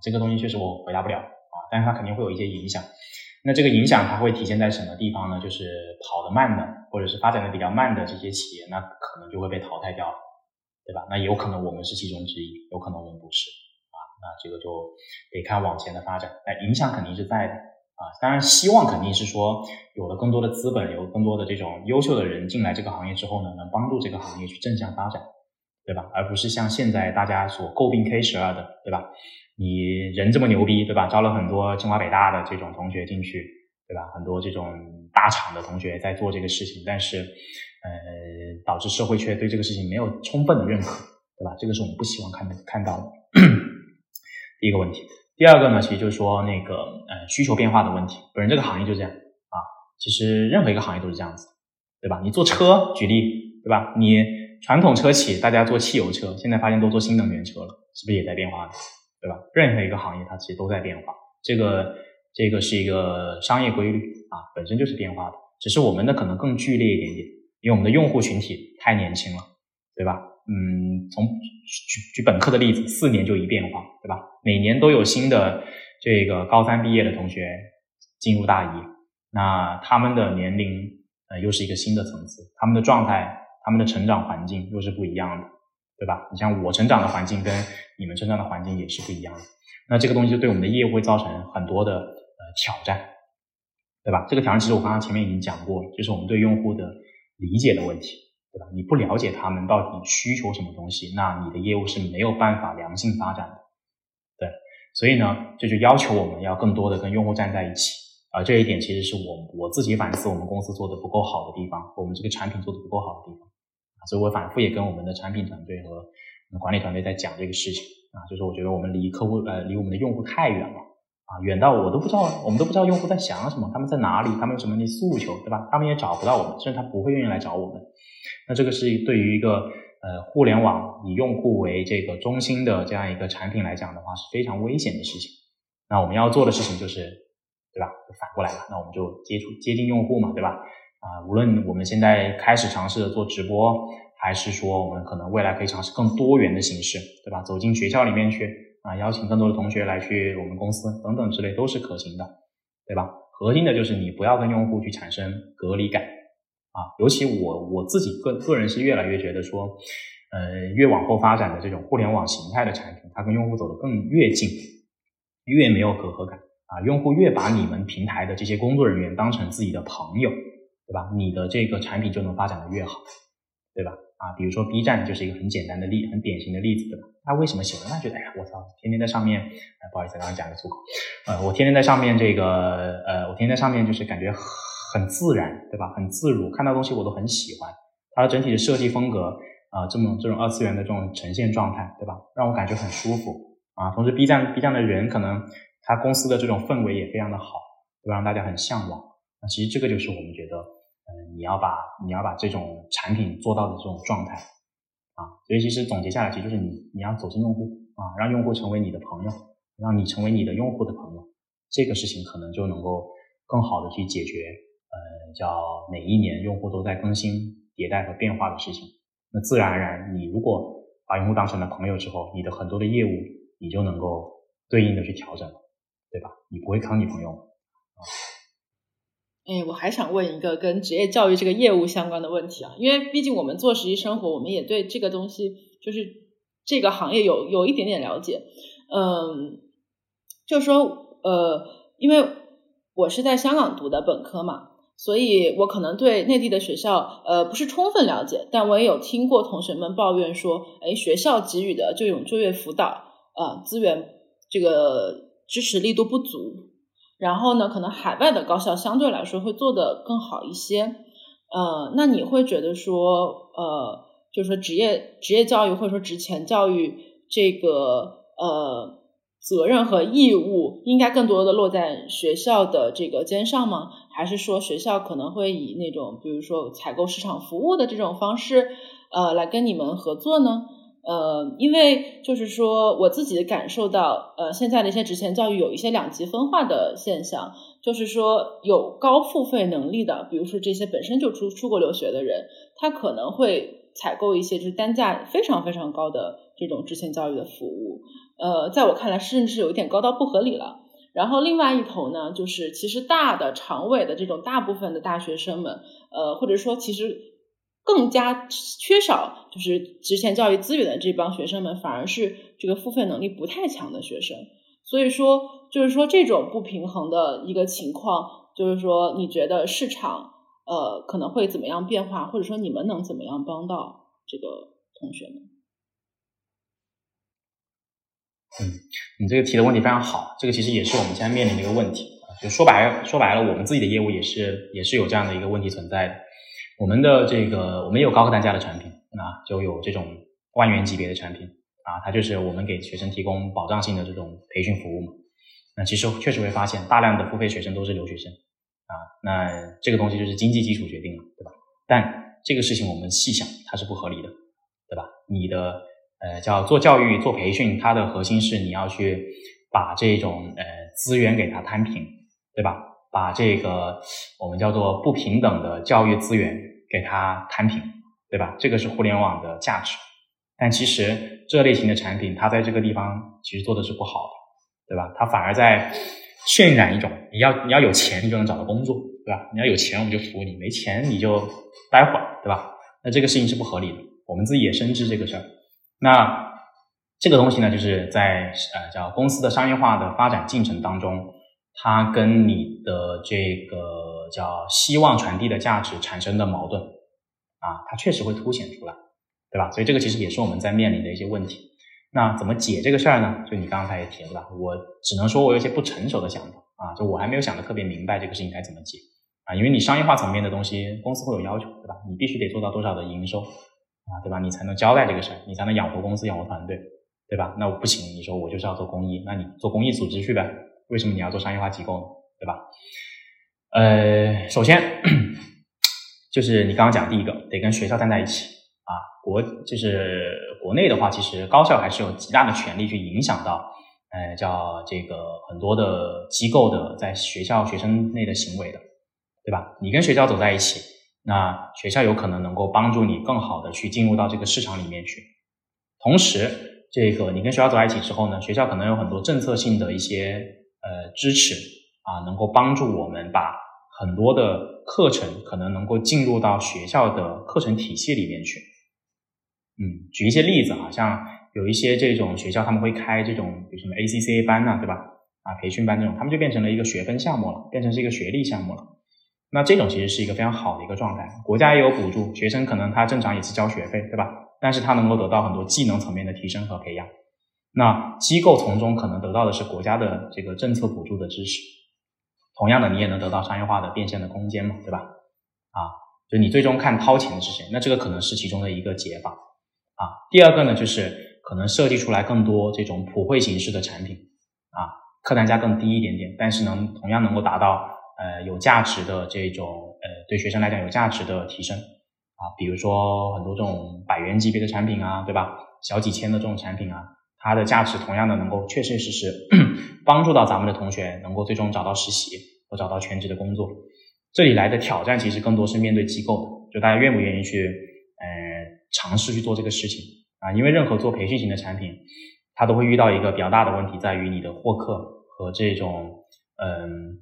这个东西确实我回答不了啊，但是它肯定会有一些影响。那这个影响它会体现在什么地方呢？就是跑得慢的，或者是发展的比较慢的这些企业，那可能就会被淘汰掉了，对吧？那有可能我们是其中之一，有可能我们不是啊。那这个就得看往前的发展，但影响肯定是在的。啊，当然，希望肯定是说有了更多的资本，有更多的这种优秀的人进来这个行业之后呢，能帮助这个行业去正向发展，对吧？而不是像现在大家所诟病 K 十二的，对吧？你人这么牛逼，对吧？招了很多清华北大的这种同学进去，对吧？很多这种大厂的同学在做这个事情，但是呃，导致社会却对这个事情没有充分的认可，对吧？这个是我们不希望看的看到的。第一个问题。第二个呢，其实就是说那个呃需求变化的问题。本身这个行业就这样啊，其实任何一个行业都是这样子，对吧？你做车举例，对吧？你传统车企大家做汽油车，现在发现都做新能源车了，是不是也在变化呢？对吧？任何一个行业它其实都在变化，这个这个是一个商业规律啊，本身就是变化的，只是我们的可能更剧烈一点点，因为我们的用户群体太年轻了，对吧？嗯，从举举本科的例子，四年就一变化，对吧？每年都有新的这个高三毕业的同学进入大一，那他们的年龄呃又是一个新的层次，他们的状态、他们的成长环境又是不一样的，对吧？你像我成长的环境跟你们成长的环境也是不一样的，那这个东西就对我们的业务会造成很多的呃挑战，对吧？这个挑战其实我刚刚前面已经讲过，就是我们对用户的理解的问题。对吧？你不了解他们到底需求什么东西，那你的业务是没有办法良性发展的。对，所以呢，这就要求我们要更多的跟用户站在一起。啊这一点其实是我我自己反思我们公司做的不够好的地方，我们这个产品做的不够好的地方。所以我反复也跟我们的产品团队和管理团队在讲这个事情啊，就是我觉得我们离客户呃离我们的用户太远了。啊，远到我都不知道，我们都不知道用户在想什么，他们在哪里，他们有什么的诉求，对吧？他们也找不到我们，甚至他不会愿意来找我们。那这个是对于一个呃互联网以用户为这个中心的这样一个产品来讲的话，是非常危险的事情。那我们要做的事情就是，对吧？反过来了，那我们就接触接近用户嘛，对吧？啊，无论我们现在开始尝试着做直播，还是说我们可能未来可以尝试更多元的形式，对吧？走进学校里面去。啊，邀请更多的同学来去我们公司等等之类都是可行的，对吧？核心的就是你不要跟用户去产生隔离感啊。尤其我我自己个个人是越来越觉得说，呃，越往后发展的这种互联网形态的产品，它跟用户走得更越近，越没有隔阂感啊。用户越把你们平台的这些工作人员当成自己的朋友，对吧？你的这个产品就能发展的越好，对吧？啊，比如说 B 站就是一个很简单的例，很典型的例子，对吧？他为什么喜欢？他觉得，哎呀，我操，天天在上面，呃，不好意思，刚刚讲个粗口，呃，我天天在上面，这个，呃，我天天在上面就是感觉很自然，对吧？很自如，看到东西我都很喜欢。它的整体的设计风格，啊，这么这种二次元的这种呈现状态，对吧？让我感觉很舒服啊。同时，B 站 B 站的人可能他公司的这种氛围也非常的好，对吧让大家很向往。那其实这个就是我们觉得。你要把你要把这种产品做到的这种状态啊，所以其实总结下来，其实就是你你要走进用户啊，让用户成为你的朋友，让你成为你的用户的朋友，这个事情可能就能够更好的去解决呃叫每一年用户都在更新迭代和变化的事情。那自然而然，你如果把用户当成了朋友之后，你的很多的业务你就能够对应的去调整，对吧？你不会坑你朋友啊。哎，我还想问一个跟职业教育这个业务相关的问题啊，因为毕竟我们做实习生活，我们也对这个东西就是这个行业有有一点点了解。嗯，就是说，呃，因为我是在香港读的本科嘛，所以我可能对内地的学校呃不是充分了解，但我也有听过同学们抱怨说，哎，学校给予的这种就业辅导啊资源这个支持力度不足。然后呢，可能海外的高校相对来说会做得更好一些，呃，那你会觉得说，呃，就是说职业职业教育或者说职前教育这个呃责任和义务，应该更多的落在学校的这个肩上吗？还是说学校可能会以那种比如说采购市场服务的这种方式，呃，来跟你们合作呢？呃，因为就是说我自己感受到，呃，现在的一些职前教育有一些两极分化的现象，就是说有高付费能力的，比如说这些本身就出出国留学的人，他可能会采购一些就是单价非常非常高的这种职前教育的服务，呃，在我看来甚至有一点高到不合理了。然后另外一头呢，就是其实大的长尾的这种大部分的大学生们，呃，或者说其实。更加缺少就是职前教育资源的这帮学生们，反而是这个付费能力不太强的学生。所以说，就是说这种不平衡的一个情况，就是说你觉得市场呃可能会怎么样变化，或者说你们能怎么样帮到这个同学们？嗯，你这个提的问题非常好，这个其实也是我们现在面临的一个问题。就说白说白了，我们自己的业务也是也是有这样的一个问题存在的。我们的这个，我们有高客单价的产品，啊，就有这种万元级别的产品，啊，它就是我们给学生提供保障性的这种培训服务嘛。那其实确实会发现，大量的付费学生都是留学生，啊，那这个东西就是经济基础决定了，对吧？但这个事情我们细想，它是不合理的，对吧？你的呃叫做教育做培训，它的核心是你要去把这种呃资源给它摊平，对吧？把这个我们叫做不平等的教育资源给它摊平，对吧？这个是互联网的价值。但其实这类型的产品，它在这个地方其实做的是不好的，对吧？它反而在渲染一种你要你要有钱你就能找到工作，对吧？你要有钱我们就服务你，没钱你就待会儿，对吧？那这个事情是不合理的。我们自己也深知这个事儿。那这个东西呢，就是在呃叫公司的商业化的发展进程当中。它跟你的这个叫希望传递的价值产生的矛盾啊，它确实会凸显出来，对吧？所以这个其实也是我们在面临的一些问题。那怎么解这个事儿呢？就你刚才也提了，我只能说我有些不成熟的想法啊，就我还没有想的特别明白这个事情该怎么解啊，因为你商业化层面的东西，公司会有要求，对吧？你必须得做到多少的营收啊，对吧？你才能交代这个事儿，你才能养活公司、养活团队，对吧？那我不行，你说我就是要做公益，那你做公益组织去呗。为什么你要做商业化机构呢？对吧？呃，首先 就是你刚刚讲第一个，得跟学校站在一起啊。国就是国内的话，其实高校还是有极大的权利去影响到，呃，叫这个很多的机构的在学校学生内的行为的，对吧？你跟学校走在一起，那学校有可能能够帮助你更好的去进入到这个市场里面去。同时，这个你跟学校走在一起之后呢，学校可能有很多政策性的一些。呃，支持啊，能够帮助我们把很多的课程可能能够进入到学校的课程体系里面去。嗯，举一些例子啊，像有一些这种学校他们会开这种，比如什么 ACCA 班呐，对吧？啊，培训班这种，他们就变成了一个学分项目了，变成是一个学历项目了。那这种其实是一个非常好的一个状态，国家也有补助，学生可能他正常也是交学费，对吧？但是他能够得到很多技能层面的提升和培养。那机构从中可能得到的是国家的这个政策补助的支持，同样的你也能得到商业化的变现的空间嘛，对吧？啊，就你最终看掏钱的是谁，那这个可能是其中的一个解法啊。第二个呢，就是可能设计出来更多这种普惠形式的产品啊，客单价更低一点点，但是能同样能够达到呃有价值的这种呃对学生来讲有价值的提升啊，比如说很多这种百元级别的产品啊，对吧？小几千的这种产品啊。它的价值同样的能够确确实实帮助到咱们的同学，能够最终找到实习和找到全职的工作。这里来的挑战其实更多是面对机构的，就大家愿不愿意去呃尝试去做这个事情啊？因为任何做培训型的产品，它都会遇到一个比较大的问题，在于你的获客和这种嗯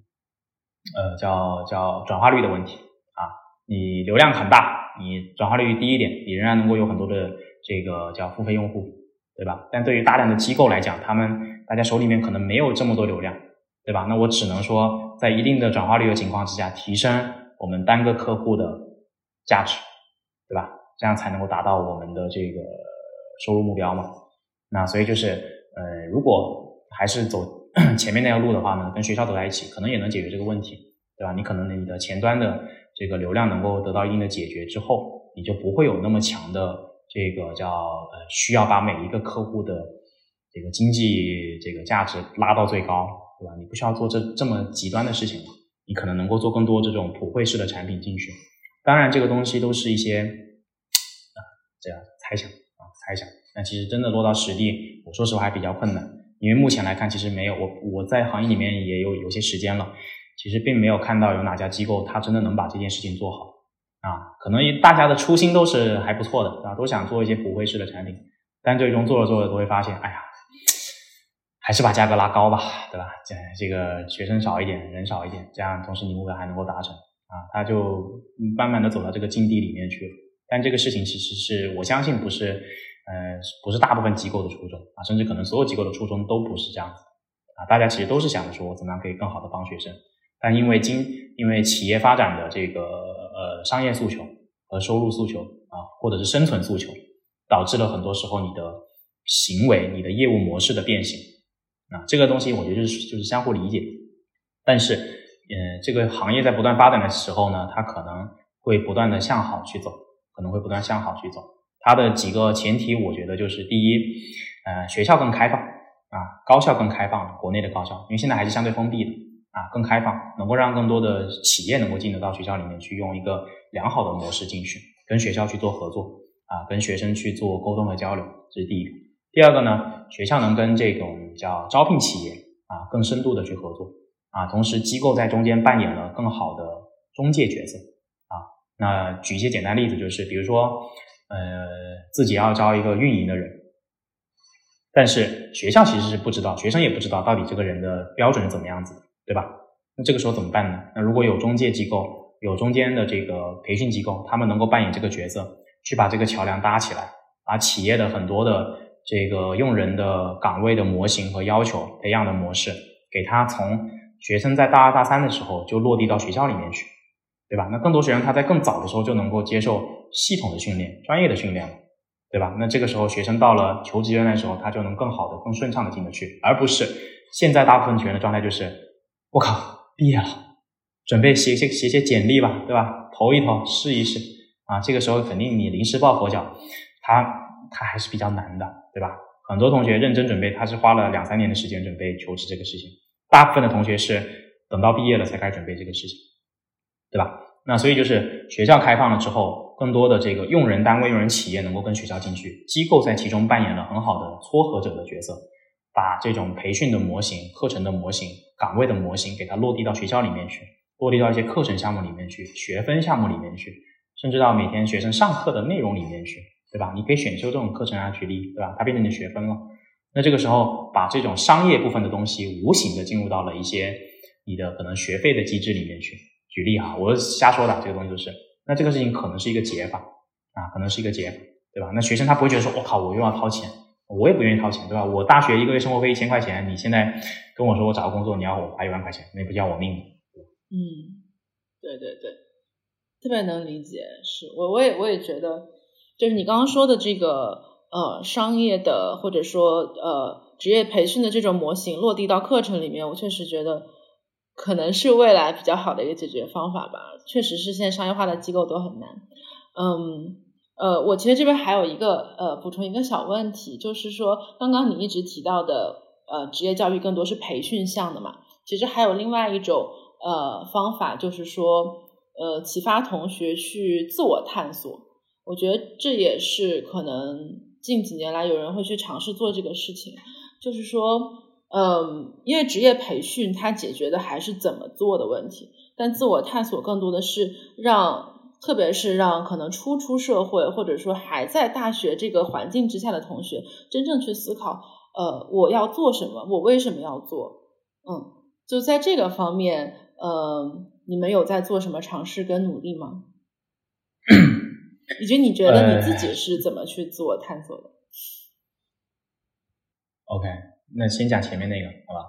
呃叫叫转化率的问题啊。你流量很大，你转化率低一点，你仍然能够有很多的这个叫付费用户。对吧？但对于大量的机构来讲，他们大家手里面可能没有这么多流量，对吧？那我只能说，在一定的转化率的情况之下，提升我们单个客户的价值，对吧？这样才能够达到我们的这个收入目标嘛。那所以就是，呃，如果还是走 前面那条路的话呢，跟学校走在一起，可能也能解决这个问题，对吧？你可能你的前端的这个流量能够得到一定的解决之后，你就不会有那么强的。这个叫呃需要把每一个客户的这个经济这个价值拉到最高，对吧？你不需要做这这么极端的事情，你可能能够做更多这种普惠式的产品进去。当然，这个东西都是一些啊这样猜想啊猜想，但其实真的落到实地，我说实话还比较困难，因为目前来看，其实没有我我在行业里面也有有些时间了，其实并没有看到有哪家机构它真的能把这件事情做好。可能大家的初心都是还不错的啊，都想做一些普惠式的产品，但最终做着做着都会发现，哎呀，还是把价格拉高吧，对吧？这这个学生少一点，人少一点，这样同时你目标还能够达成。啊，他就慢慢的走到这个境地里面去了。但这个事情其实是我相信不是，呃，不是大部分机构的初衷啊，甚至可能所有机构的初衷都不是这样子啊。大家其实都是想着说，怎么样可以更好的帮学生。但因为经因为企业发展的这个呃商业诉求和收入诉求啊，或者是生存诉求，导致了很多时候你的行为、你的业务模式的变形。啊，这个东西我觉得就是就是相互理解，但是。嗯，这个行业在不断发展的时候呢，它可能会不断的向好去走，可能会不断向好去走。它的几个前提，我觉得就是第一，呃，学校更开放啊，高校更开放，国内的高校，因为现在还是相对封闭的啊，更开放，能够让更多的企业能够进得到学校里面去，用一个良好的模式进去，跟学校去做合作啊，跟学生去做沟通和交流，这是第一个。第二个呢，学校能跟这种叫招聘企业啊，更深度的去合作。啊，同时机构在中间扮演了更好的中介角色啊。那举一些简单例子，就是比如说，呃，自己要招一个运营的人，但是学校其实是不知道，学生也不知道到底这个人的标准是怎么样子的，对吧？那这个时候怎么办呢？那如果有中介机构，有中间的这个培训机构，他们能够扮演这个角色，去把这个桥梁搭起来，把企业的很多的这个用人的岗位的模型和要求培养的模式，给他从。学生在大二大三的时候就落地到学校里面去，对吧？那更多学生他在更早的时候就能够接受系统的训练、专业的训练了，对吧？那这个时候学生到了求职阶段的时候，他就能更好的、更顺畅的进得去，而不是现在大部分学员的状态就是：我靠，毕业了，准备写写写写简历吧，对吧？投一投，试一试啊。这个时候肯定你临时抱佛脚，他他还是比较难的，对吧？很多同学认真准备，他是花了两三年的时间准备求职这个事情。大部分的同学是等到毕业了才开始准备这个事情，对吧？那所以就是学校开放了之后，更多的这个用人单位、用人企业能够跟学校进去，机构在其中扮演了很好的撮合者的角色，把这种培训的模型、课程的模型、岗位的模型给它落地到学校里面去，落地到一些课程项目里面去、学分项目里面去，甚至到每天学生上课的内容里面去，对吧？你可以选修这种课程啊，举例，对吧？它变成你的学分了。那这个时候，把这种商业部分的东西无形的进入到了一些你的可能学费的机制里面去。举例哈，我瞎说的，这个东西就是。那这个事情可能是一个解法啊，可能是一个解法，对吧？那学生他不会觉得说，我靠，我又要掏钱，我也不愿意掏钱，对吧？我大学一个月生活费一千块钱，你现在跟我说我找个工作你要我花一万块钱，那不叫我命吗嗯，对对对，特别能理解，是我我也我也觉得，就是你刚刚说的这个。呃，商业的或者说呃职业培训的这种模型落地到课程里面，我确实觉得可能是未来比较好的一个解决方法吧。确实是现在商业化的机构都很难。嗯，呃，我其实这边还有一个呃补充一个小问题，就是说刚刚你一直提到的呃职业教育更多是培训项的嘛，其实还有另外一种呃方法，就是说呃启发同学去自我探索。我觉得这也是可能。近几年来，有人会去尝试做这个事情，就是说，嗯，因为职业培训它解决的还是怎么做的问题，但自我探索更多的是让，特别是让可能初出社会或者说还在大学这个环境之下的同学，真正去思考，呃，我要做什么，我为什么要做？嗯，就在这个方面，呃，你们有在做什么尝试跟努力吗？以及你觉得你自己是怎么去自我探索的？OK，那先讲前面那个，好吧？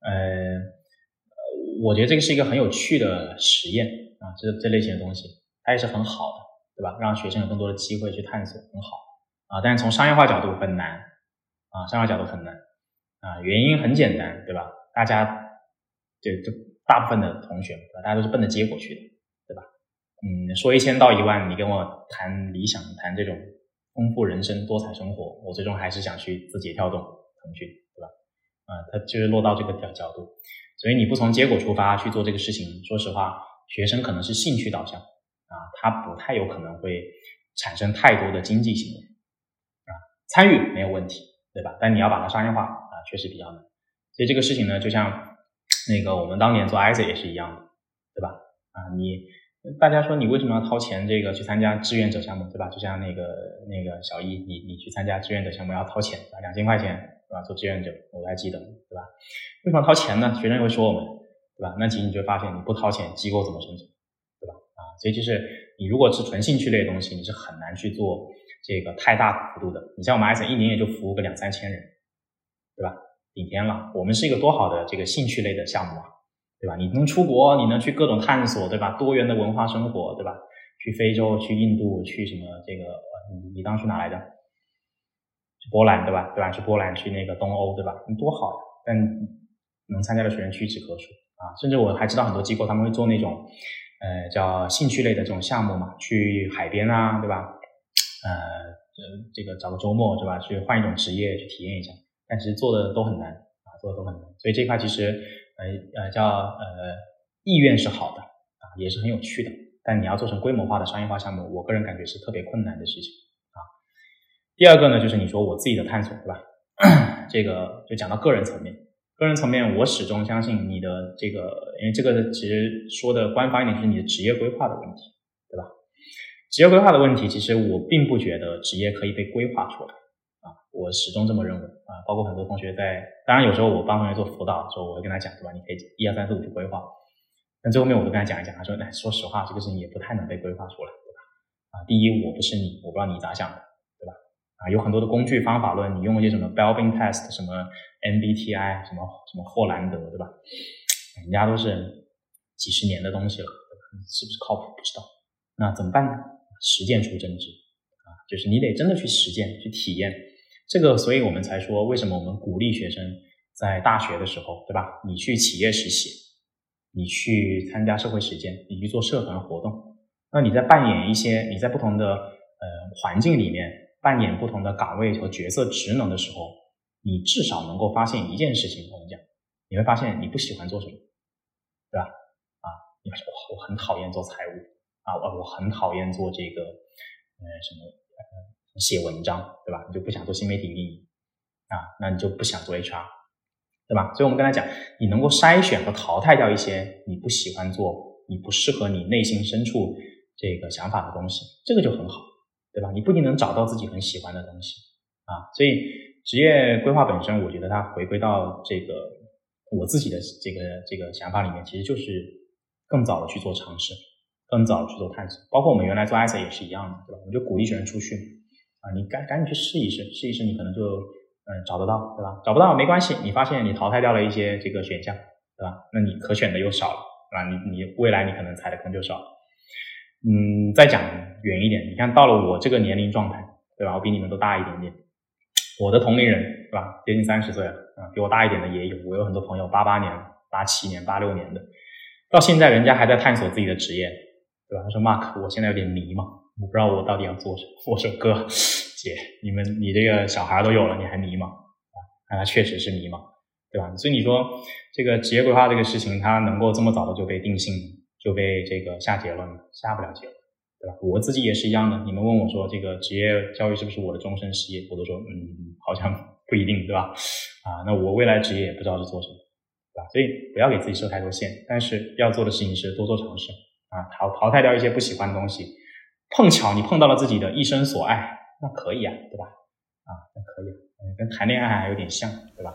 呃，我觉得这个是一个很有趣的实验啊，这这类型的东西，它也是很好的，对吧？让学生有更多的机会去探索，很好啊。但是从商业化角度很难啊，商业化角度很难啊，原因很简单，对吧？大家就就大部分的同学，大家都是奔着结果去的。对吧嗯，说一千到一万，你跟我谈理想，谈这种丰富人生、多彩生活，我最终还是想去字节跳动、腾讯，对吧？啊，他就是落到这个角角度，所以你不从结果出发去做这个事情，说实话，学生可能是兴趣导向啊，他不太有可能会产生太多的经济行为啊，参与没有问题，对吧？但你要把它商业化啊，确实比较难。所以这个事情呢，就像那个我们当年做 i s 也是一样的，对吧？啊，你。大家说你为什么要掏钱这个去参加志愿者项目，对吧？就像那个那个小易，你你去参加志愿者项目要掏钱，两千块钱，对吧？做志愿者，我还记得，对吧？为什么掏钱呢？学生会说我们，对吧？那其实你就发现，你不掏钱，机构怎么生存，啊，所以就是你如果是纯兴趣类的东西，你是很难去做这个太大幅度的。你像我们艾森一年也就服务个两三千人，对吧？顶天了。我们是一个多好的这个兴趣类的项目啊！对吧？你能出国，你能去各种探索，对吧？多元的文化生活，对吧？去非洲，去印度，去什么这个？你你当初哪来的？去波兰，对吧？对吧？去波兰，去那个东欧，对吧？你多好呀！但能参加的学员屈指可数啊！甚至我还知道很多机构他们会做那种呃叫兴趣类的这种项目嘛，去海边啊，对吧？呃这个找个周末，对吧？去换一种职业去体验一下，但其实做的都很难啊，做的都很难。所以这块其实。呃呃，叫呃意愿是好的啊，也是很有趣的，但你要做成规模化的商业化项目，我个人感觉是特别困难的事情啊。第二个呢，就是你说我自己的探索，对吧？这个就讲到个人层面，个人层面，我始终相信你的这个，因为这个其实说的官方一点，就是你的职业规划的问题，对吧？职业规划的问题，其实我并不觉得职业可以被规划出来啊。我始终这么认为啊，包括很多同学在，当然有时候我帮同学做辅导的时候，我会跟他讲，对吧？你可以一二三四五去规划，但最后面我都跟他讲一讲，他说，哎，说实话，这个事情也不太能被规划出来，对吧？啊，第一，我不是你，我不知道你咋想的，啊，有很多的工具方法论，你用一些什么 Belbin Test，什么 MBTI，什么什么霍兰德，对吧？人家都是几十年的东西了，是不是靠谱？不知道，那怎么办呢？实践出真知啊，就是你得真的去实践，去体验。这个，所以我们才说，为什么我们鼓励学生在大学的时候，对吧？你去企业实习，你去参加社会实践，你去做社团活动，那你在扮演一些你在不同的呃环境里面扮演不同的岗位和角色职能的时候，你至少能够发现一件事情。我们讲，你会发现你不喜欢做什么，对吧？啊，你发现我我很讨厌做财务啊，我我很讨厌做这个呃什么。写文章，对吧？你就不想做新媒体运营啊？那你就不想做 HR，对吧？所以我们刚才讲，你能够筛选和淘汰掉一些你不喜欢做、你不适合你内心深处这个想法的东西，这个就很好，对吧？你不一定能找到自己很喜欢的东西啊。所以职业规划本身，我觉得它回归到这个我自己的这个这个想法里面，其实就是更早的去做尝试，更早的去做探索。包括我们原来做 ISA 也是一样的，对吧？我们就鼓励学生出去。啊，你赶赶紧去试一试，试一试，你可能就嗯找得到，对吧？找不到没关系，你发现你淘汰掉了一些这个选项，对吧？那你可选的又少了，啊，你你未来你可能踩的坑就少了。嗯，再讲远一点，你看到了我这个年龄状态，对吧？我比你们都大一点点，我的同龄人，对吧？接近三十岁了，啊，比我大一点的也有，我有很多朋友八八年、八七年、八六年的，到现在人家还在探索自己的职业，对吧？他说，Mark，我现在有点迷茫。我不知道我到底要做什么。我说哥，姐，你们你这个小孩都有了，你还迷茫啊？那他确实是迷茫，对吧？所以你说这个职业规划这个事情，它能够这么早的就被定性，就被这个下结论了，下不了结论，对吧？我自己也是一样的。你们问我说这个职业教育是不是我的终身事业，我都说嗯，好像不一定，对吧？啊，那我未来职业也不知道是做什么，对吧？所以不要给自己设太多限，但是要做的事情是多做尝试啊，淘淘汰掉一些不喜欢的东西。碰巧你碰到了自己的一生所爱，那可以啊，对吧？啊，那可以，嗯，跟谈恋爱还有点像，对吧？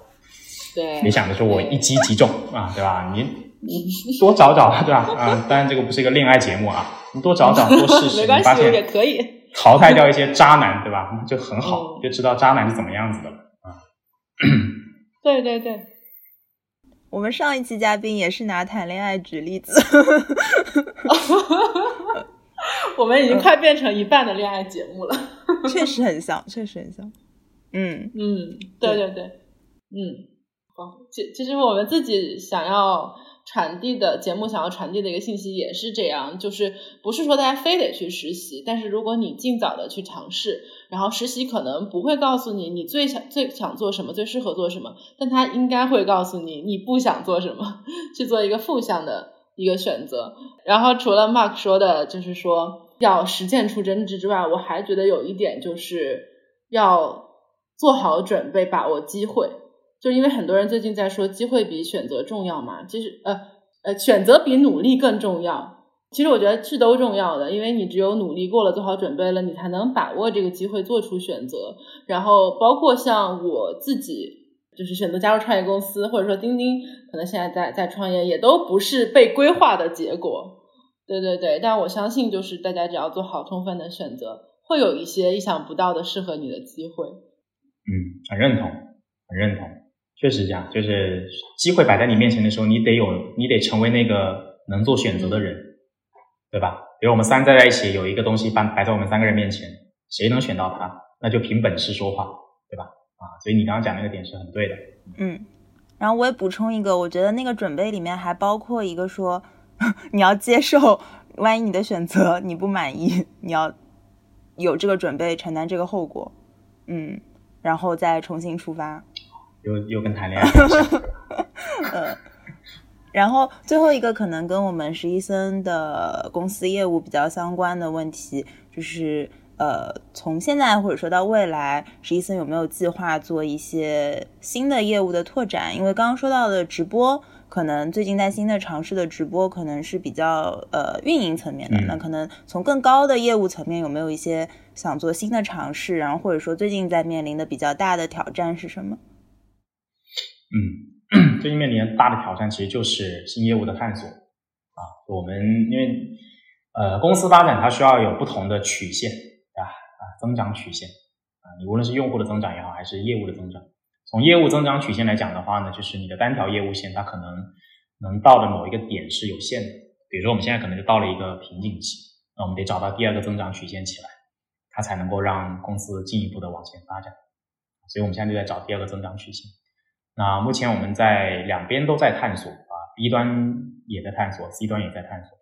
对。别想着说我一击即中啊，对吧？你 多找找，对吧？啊，当然这个不是一个恋爱节目啊，你多找找，多试试，没关系也可以淘汰掉一些渣男，对吧？就很好，就知道渣男是怎么样子的了啊。对对对，我们上一期嘉宾也是拿谈恋爱举例子。我们已经快变成一半的恋爱节目了，确实很像，确实很像。嗯嗯，对对对，嗯，好。其其实我们自己想要传递的节目想要传递的一个信息也是这样，就是不是说大家非得去实习，但是如果你尽早的去尝试，然后实习可能不会告诉你你最想最想做什么，最适合做什么，但他应该会告诉你你不想做什么，去做一个负向的一个选择。然后除了 Mark 说的，就是说要实践出真知之外，我还觉得有一点就是要做好准备，把握机会。就因为很多人最近在说机会比选择重要嘛，其实呃呃选择比努力更重要。其实我觉得是都重要的，因为你只有努力过了，做好准备了，你才能把握这个机会做出选择。然后包括像我自己，就是选择加入创业公司，或者说钉钉可能现在在在创业，也都不是被规划的结果。对对对，但我相信就是大家只要做好充分的选择，会有一些意想不到的适合你的机会。嗯，很认同，很认同。确实这样，就是机会摆在你面前的时候，你得有，你得成为那个能做选择的人，对吧？比如我们三在在一起，有一个东西摆摆在我们三个人面前，谁能选到它，那就凭本事说话，对吧？啊，所以你刚刚讲那个点是很对的。嗯，然后我也补充一个，我觉得那个准备里面还包括一个说，你要接受，万一你的选择你不满意，你要有这个准备承担这个后果，嗯，然后再重新出发。又又跟谈恋爱，呃，然后最后一个可能跟我们实习生的公司业务比较相关的问题，就是呃，从现在或者说到未来，实习生有没有计划做一些新的业务的拓展？因为刚刚说到的直播，可能最近在新的尝试的直播，可能是比较呃运营层面的。那可能从更高的业务层面，有没有一些想做新的尝试？然后或者说最近在面临的比较大的挑战是什么？嗯，最近面临大的挑战其实就是新业务的探索啊。我们因为呃公司发展它需要有不同的曲线，对吧？啊，增长曲线啊，你无论是用户的增长也好，还是业务的增长，从业务增长曲线来讲的话呢，就是你的单条业务线它可能能到的某一个点是有限的。比如说我们现在可能就到了一个瓶颈期，那我们得找到第二个增长曲线起来，它才能够让公司进一步的往前发展。所以我们现在就在找第二个增长曲线。那目前我们在两边都在探索啊，B 端也在探索，C 端也在探索。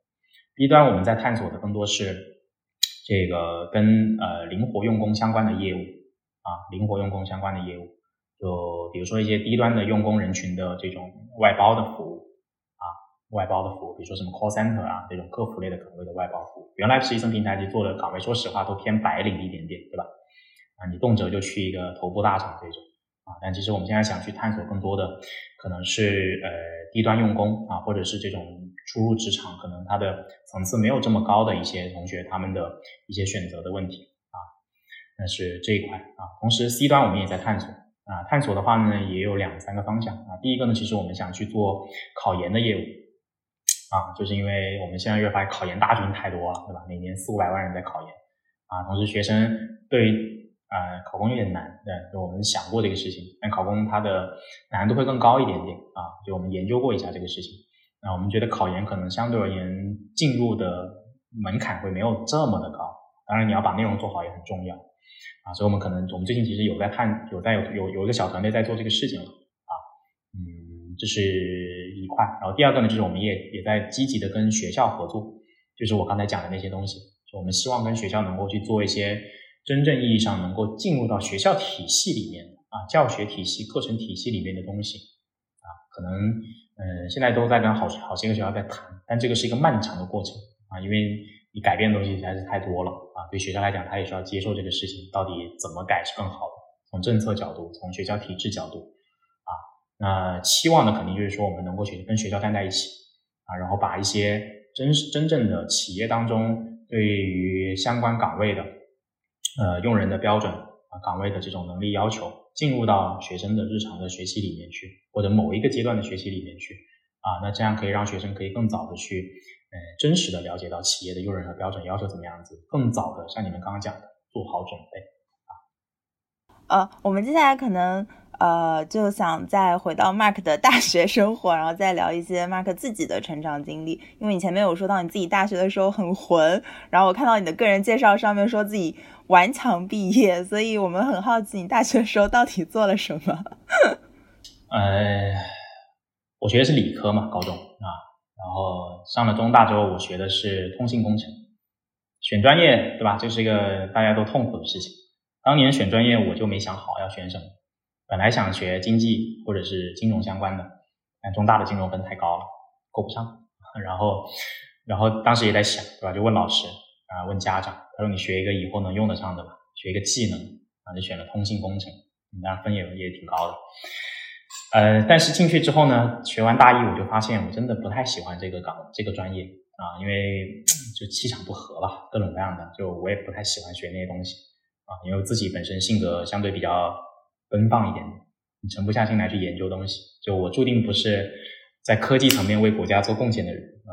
B 端我们在探索的更多是这个跟呃灵活用工相关的业务啊，灵活用工相关的业务，就比如说一些低端的用工人群的这种外包的服务啊，外包的服务，比如说什么 call center 啊这种客服类的岗位的外包服务。原来实习生平台就做的岗位，说实话都偏白领一点点，对吧？啊，你动辄就去一个头部大厂这种。啊，但其实我们现在想去探索更多的，可能是呃低端用工啊，或者是这种初入职场，可能他的层次没有这么高的一些同学，他们的一些选择的问题啊，那是这一块啊。同时 C 端我们也在探索啊，探索的话呢也有两三个方向啊。第一个呢，其实我们想去做考研的业务啊，就是因为我们现在越发考研大军太多了，对吧？每年四五百万人在考研啊，同时学生对。呃，考公有点难，对，就我们想过这个事情，但考公它的难度会更高一点点啊，就我们研究过一下这个事情，那我们觉得考研可能相对而言进入的门槛会没有这么的高，当然你要把内容做好也很重要。啊，所以我们可能我们最近其实有在探，有在有有有一个小团队在做这个事情了啊，嗯，这是一块，然后第二个呢，就是我们也也在积极的跟学校合作，就是我刚才讲的那些东西，就我们希望跟学校能够去做一些。真正意义上能够进入到学校体系里面啊，教学体系、课程体系里面的东西啊，可能嗯，现在都在跟好好些个学校在谈，但这个是一个漫长的过程啊，因为你改变的东西实在是太多了啊，对学校来讲，他也需要接受这个事情，到底怎么改是更好的？从政策角度，从学校体制角度啊，那期望的肯定就是说，我们能够去跟学校站在一起啊，然后把一些真真正的企业当中对于相关岗位的。呃，用人的标准啊，岗位的这种能力要求，进入到学生的日常的学习里面去，或者某一个阶段的学习里面去啊，那这样可以让学生可以更早的去，呃，真实的了解到企业的用人和标准要求怎么样子，更早的像你们刚刚讲的做好准备啊。呃，我们接下来可能。呃，就想再回到 Mark 的大学生活，然后再聊一些 Mark 自己的成长经历。因为你前面有说到你自己大学的时候很混，然后我看到你的个人介绍上面说自己顽强毕业，所以我们很好奇你大学的时候到底做了什么。呃，我学的是理科嘛，高中啊，然后上了中大之后，我学的是通信工程。选专业，对吧？这是一个大家都痛苦的事情。当年选专业，我就没想好要选什么。本来想学经济或者是金融相关的，但中大的金融分太高了，够不上。然后，然后当时也在想，对吧？就问老师啊，问家长，他说你学一个以后能用得上的吧，学一个技能啊，就选了通信工程。当然分也也挺高的。呃，但是进去之后呢，学完大一我就发现我真的不太喜欢这个岗这个专业啊，因为就气场不合吧，各种各样的，就我也不太喜欢学那些东西啊，因为自己本身性格相对比较奔放一点，你沉不下心来去研究东西，就我注定不是在科技层面为国家做贡献的人啊。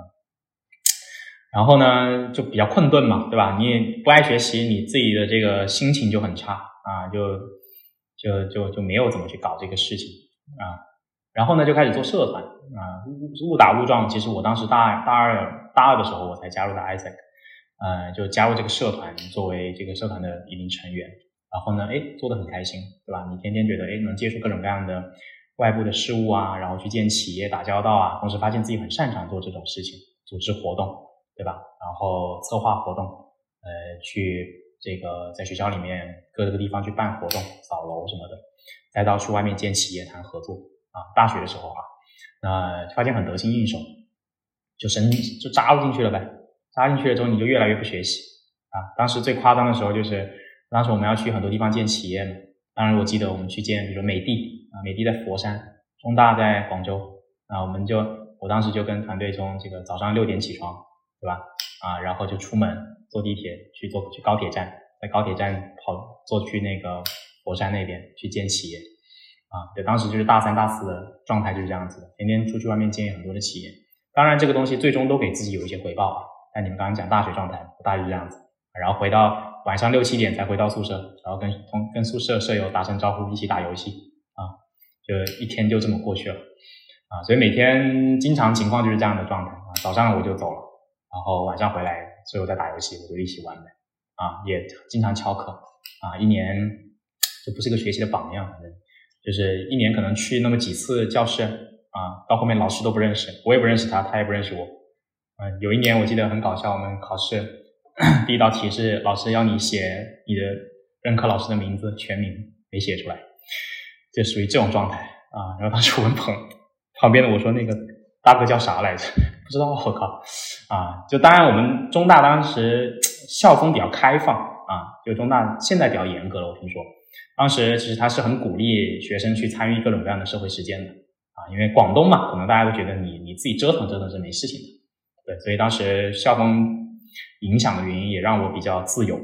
然后呢，就比较困顿嘛，对吧？你也不爱学习，你自己的这个心情就很差啊，就就就就没有怎么去搞这个事情。啊，然后呢，就开始做社团啊，误误打误撞。其实我当时大大二大二的时候，我才加入的 ISAC，呃，就加入这个社团，作为这个社团的一名成员。然后呢，哎，做得很开心，对吧？你天天觉得，哎，能接触各种各样的外部的事物啊，然后去见企业打交道啊，同时发现自己很擅长做这种事情，组织活动，对吧？然后策划活动，呃，去这个在学校里面各个地方去办活动、扫楼什么的。再到去外面见企业谈合作啊，大学的时候啊，那发现很得心应手，就深就扎入进去了呗。扎进去了之后，你就越来越不学习啊。当时最夸张的时候就是，当时我们要去很多地方见企业嘛。当然我记得我们去见，比如美的啊，美的在佛山，中大在广州啊，我们就我当时就跟团队从这个早上六点起床，对吧？啊，然后就出门坐地铁去坐去高铁站，在高铁站跑坐去那个。佛山那边去见企业，啊，对，当时就是大三、大四的状态就是这样子的，天天出去外面见很多的企业。当然，这个东西最终都给自己有一些回报啊。但你们刚刚讲大学状态，大约这样子，然后回到晚上六七点才回到宿舍，然后跟同跟宿舍舍友打声招呼，一起打游戏，啊，就一天就这么过去了，啊，所以每天经常情况就是这样的状态啊。早上我就走了，然后晚上回来，舍友在打游戏，我就一起玩呗，啊，也经常翘课，啊，一年。就不是个学习的榜样，反正就是一年可能去那么几次教室啊，到后面老师都不认识，我也不认识他，他也不认识我。嗯，有一年我记得很搞笑，我们考试第一道题是老师要你写你的任课老师的名字全名，没写出来，就属于这种状态啊。然后当时文鹏 旁边的我说那个大哥叫啥来着？不知道，我靠啊！就当然我们中大当时校风比较开放啊，就中大现在比较严格了，我听说。当时其实他是很鼓励学生去参与各种各样的社会实践的啊，因为广东嘛，可能大家都觉得你你自己折腾折腾是没事情的，对，所以当时校风影响的原因也让我比较自由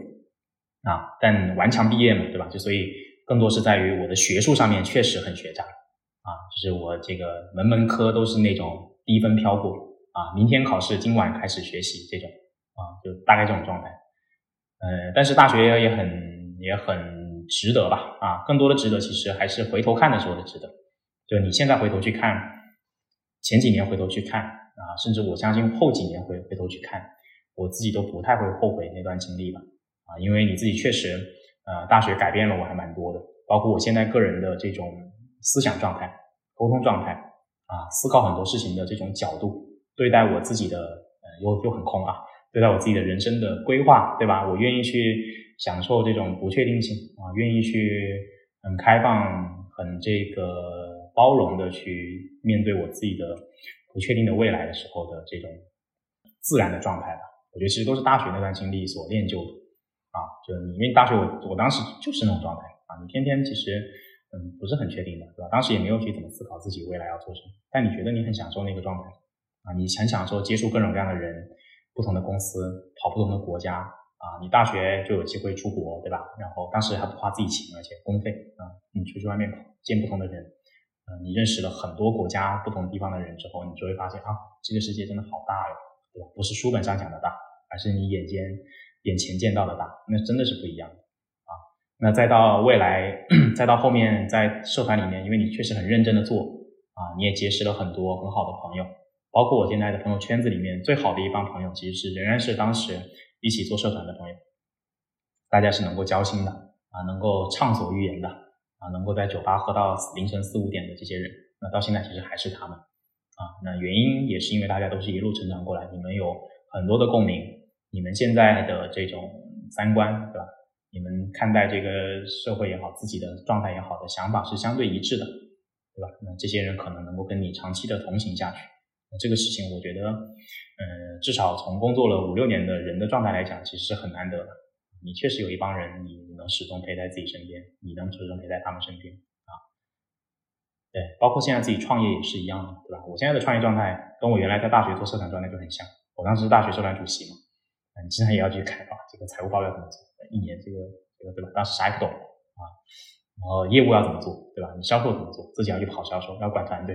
啊，但顽强毕业嘛，对吧？就所以更多是在于我的学术上面确实很学渣啊，就是我这个门门科都是那种低分飘过啊，明天考试今晚开始学习这种啊，就大概这种状态，呃，但是大学也很也很。值得吧，啊，更多的值得，其实还是回头看的时候的值得。就你现在回头去看，前几年回头去看啊，甚至我相信后几年回回头去看，我自己都不太会后悔那段经历吧，啊，因为你自己确实，呃，大学改变了我还蛮多的，包括我现在个人的这种思想状态、沟通状态啊，思考很多事情的这种角度，对待我自己的，呃，又又很空啊，对待我自己的人生的规划，对吧？我愿意去。享受这种不确定性啊，愿意去很开放、很这个包容的去面对我自己的不确定的未来的时候的这种自然的状态吧。我觉得其实都是大学那段经历所练就的啊。就你因为大学我我当时就是那种状态啊，你天天其实嗯不是很确定的，对吧？当时也没有去怎么思考自己未来要做什么，但你觉得你很享受那个状态啊，你很享受接触各种各样的人、不同的公司、跑不同的国家。啊，你大学就有机会出国，对吧？然后当时还不花自己钱，而且公费啊，你出去外面跑，见不同的人，呃，你认识了很多国家不同地方的人之后，你就会发现啊，这个世界真的好大哟，对吧？不是书本上讲的大，而是你眼尖眼前见到的大，那真的是不一样的啊。那再到未来，再到后面在社团里面，因为你确实很认真的做啊，你也结识了很多很好的朋友，包括我现在的朋友圈子里面最好的一帮朋友，其实是仍然是当时。一起做社团的朋友，大家是能够交心的啊，能够畅所欲言的啊，能够在酒吧喝到凌晨四五点的这些人，那到现在其实还是他们啊。那原因也是因为大家都是一路成长过来，你们有很多的共鸣，你们现在的这种三观，对吧？你们看待这个社会也好，自己的状态也好的想法是相对一致的，对吧？那这些人可能能够跟你长期的同行下去。那这个事情，我觉得，嗯，至少从工作了五六年的人的状态来讲，其实是很难得的。你确实有一帮人，你能始终陪在自己身边，你能始终陪在他们身边。对，包括现在自己创业也是一样的，对吧？我现在的创业状态跟我原来在大学做社团状态就很像。我当时是大学社团主席嘛，你经常也要去开发这个财务报表怎么做。一年这个这个对吧？当时啥也不懂啊，然后业务要怎么做对吧？你销售怎么做？自己要去跑销售，要管团队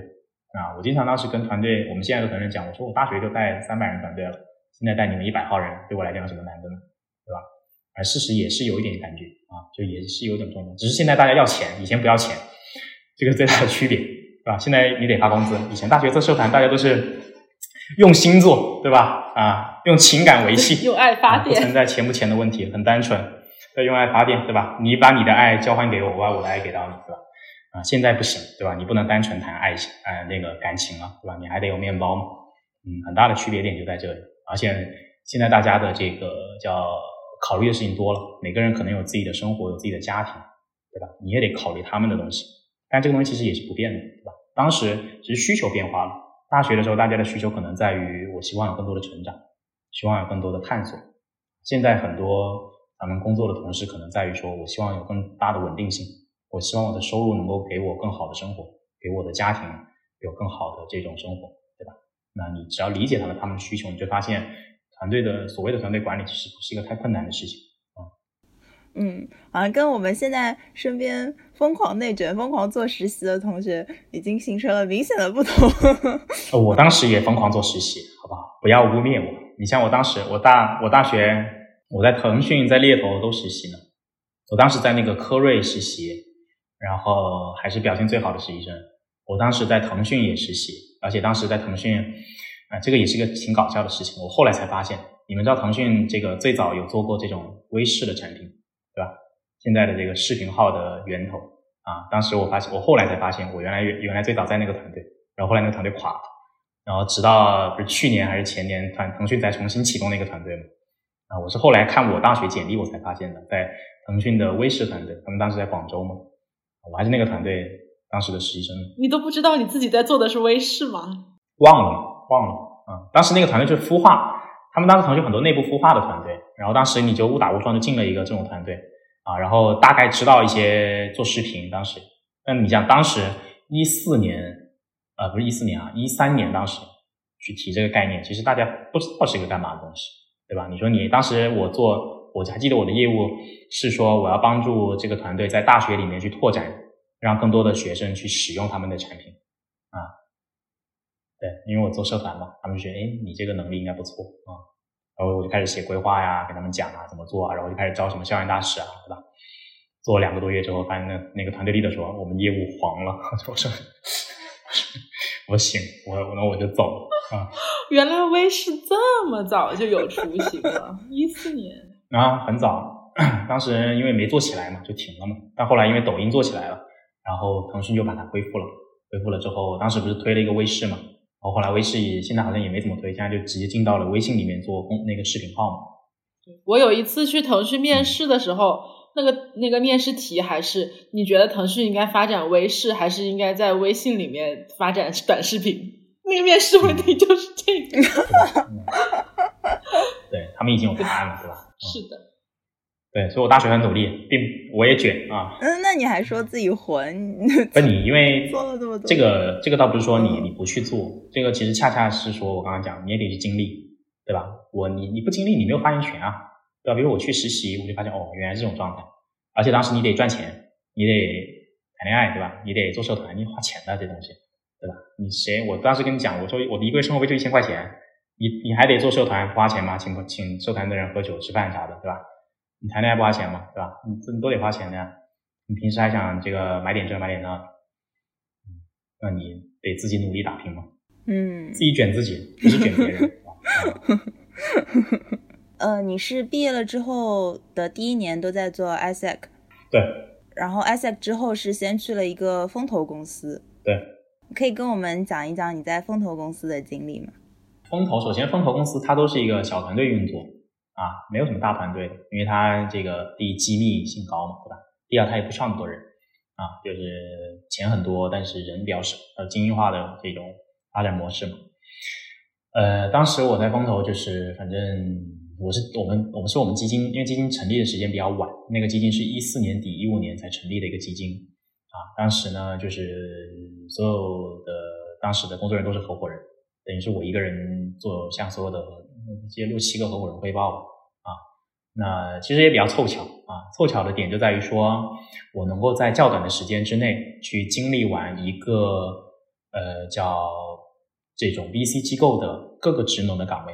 啊。我经常当时跟团队，我们现在的团队讲，我说我大学就带三百人团队了，现在带你们一百号人，对我来讲有什么难的呢？对吧？而事实也是有一点感觉啊，就也是有点重要，只是现在大家要钱，以前不要钱，这个最大的区别，对吧？现在你得发工资，以前大学做社团大家都是用心做，对吧？啊，用情感维系，用爱发电，不存在钱不钱的问题，很单纯。要用爱发电，对吧？你把你的爱交换给我，我把我的爱给到你，对吧？啊，现在不行，对吧？你不能单纯谈爱情，呃，那个感情了，对吧？你还得有面包嘛。嗯，很大的区别点就在这里。而且现在大家的这个叫考虑的事情多了，每个人可能有自己的生活，有自己的家庭，对吧？你也得考虑他们的东西。但这个东西其实也是不变的，对吧？当时只是需求变化了。大学的时候，大家的需求可能在于我希望有更多的成长，希望有更多的探索。现在很多。咱们工作的同事，可能在于说，我希望有更大的稳定性，我希望我的收入能够给我更好的生活，给我的家庭有更好的这种生活，对吧？那你只要理解他们他们的需求，你就发现团队的所谓的团队管理其实不是一个太困难的事情。嗯，好像跟我们现在身边疯狂内卷、疯狂做实习的同学已经形成了明显的不同。我当时也疯狂做实习，好不好？不要污蔑我。你像我当时，我大我大学。我在腾讯、在猎头都实习呢。我当时在那个科瑞实习，然后还是表现最好的实习生。我当时在腾讯也实习，而且当时在腾讯，啊，这个也是个挺搞笑的事情。我后来才发现，你们知道腾讯这个最早有做过这种微视的产品，对吧？现在的这个视频号的源头啊，当时我发现，我后来才发现，我原来原来最早在那个团队，然后后来那个团队垮了，然后直到不是去年还是前年，团腾讯才重新启动那个团队嘛。啊，我是后来看我大学简历我才发现的，在腾讯的微视团队，他们当时在广州嘛，我还是那个团队当时的实习生。你都不知道你自己在做的是微视吗？忘了，忘了。啊，当时那个团队就是孵化，他们当时腾讯很多内部孵化的团队，然后当时你就误打误撞就进了一个这种团队啊，然后大概知道一些做视频。当时，那你像当时一四年，呃，不是一四年啊，一三年当时去提这个概念，其实大家不知道是一个干嘛的东西。对吧？你说你当时我做，我还记得我的业务是说我要帮助这个团队在大学里面去拓展，让更多的学生去使用他们的产品啊。对，因为我做社团嘛，他们觉得哎，你这个能力应该不错啊。然后我就开始写规划呀，给他们讲啊怎么做啊，然后就开始招什么校园大使啊，对吧？做了两个多月之后，发现那那个团队 leader 说我们业务黄了，我说我行，我那我就走了啊。原来微视这么早就有雏形了，一四年啊，很早。当时因为没做起来嘛，就停了嘛。但后来因为抖音做起来了，然后腾讯就把它恢复了。恢复了之后，当时不是推了一个微视嘛？然后后来微视也现在好像也没怎么推，现在就直接进到了微信里面做公那个视频号嘛。我有一次去腾讯面试的时候，那个那个面试题还是你觉得腾讯应该发展微视，还是应该在微信里面发展短视频？那个面试问题就是这个，对他们已经有答案了，是吧？是的，对，所以我大学很努力，并我也卷啊。嗯，那你还说自己混？不，你因为 做了这么多，这个这个倒不是说你你不去做，这个其实恰恰是说我刚刚讲，你也得去经历，对吧？我你你不经历，你没有发言权啊，对吧？比如我去实习，我就发现哦，原来是这种状态，而且当时你得赚钱，你得谈恋爱，对吧？你得做社团，你花钱的这东西。对吧？你谁？我当时跟你讲，我说我的一个月生活费就一千块钱，你你还得做社团不花钱吗？请请社团的人喝酒吃饭啥的，对吧？你谈恋爱不花钱吗？对吧？你这都得花钱的呀。你平时还想这个买点这买点那，那你得自己努力打拼嘛。嗯，自己卷自己，不是卷别人。呃，你是毕业了之后的第一年都在做 ISEC，对。然后 ISEC 之后是先去了一个风投公司，对。可以跟我们讲一讲你在风投公司的经历吗？风投首先，风投公司它都是一个小团队运作啊，没有什么大团队，因为它这个第一机密性高嘛，对吧？第二它也不需要那么多人啊，就是钱很多，但是人比较少，呃，精英化的这种发展模式嘛。呃，当时我在风投就是反正。我是我们我们是我们基金，因为基金成立的时间比较晚，那个基金是一四年底一五年才成立的一个基金啊。当时呢，就是所有的当时的工作人员都是合伙人，等于是我一个人做向所有的这些六七个合伙人汇报啊。那其实也比较凑巧啊，凑巧的点就在于说我能够在较短的时间之内去经历完一个呃叫这种 VC 机构的各个职能的岗位。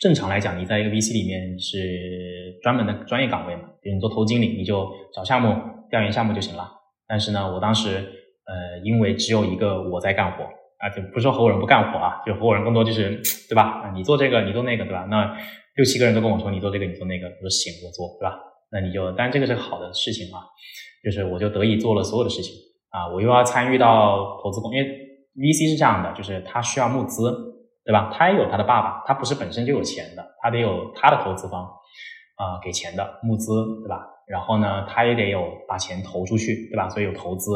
正常来讲，你在一个 VC 里面是专门的专业岗位嘛，比如你做投经理，你就找项目、调研项目就行了。但是呢，我当时呃，因为只有一个我在干活啊，就不是说合伙人不干活啊，就合伙人更多就是对吧？啊，你做这个，你做那个，对吧？那六七个人都跟我说你做这个，你做那个，我说行，我做，对吧？那你就，当然这个是好的事情啊，就是我就得以做了所有的事情啊，我又要参与到投资公，因为 VC 是这样的，就是他需要募资。对吧？他也有他的爸爸，他不是本身就有钱的，他得有他的投资方啊，给钱的募资，对吧？然后呢，他也得有把钱投出去，对吧？所以有投资，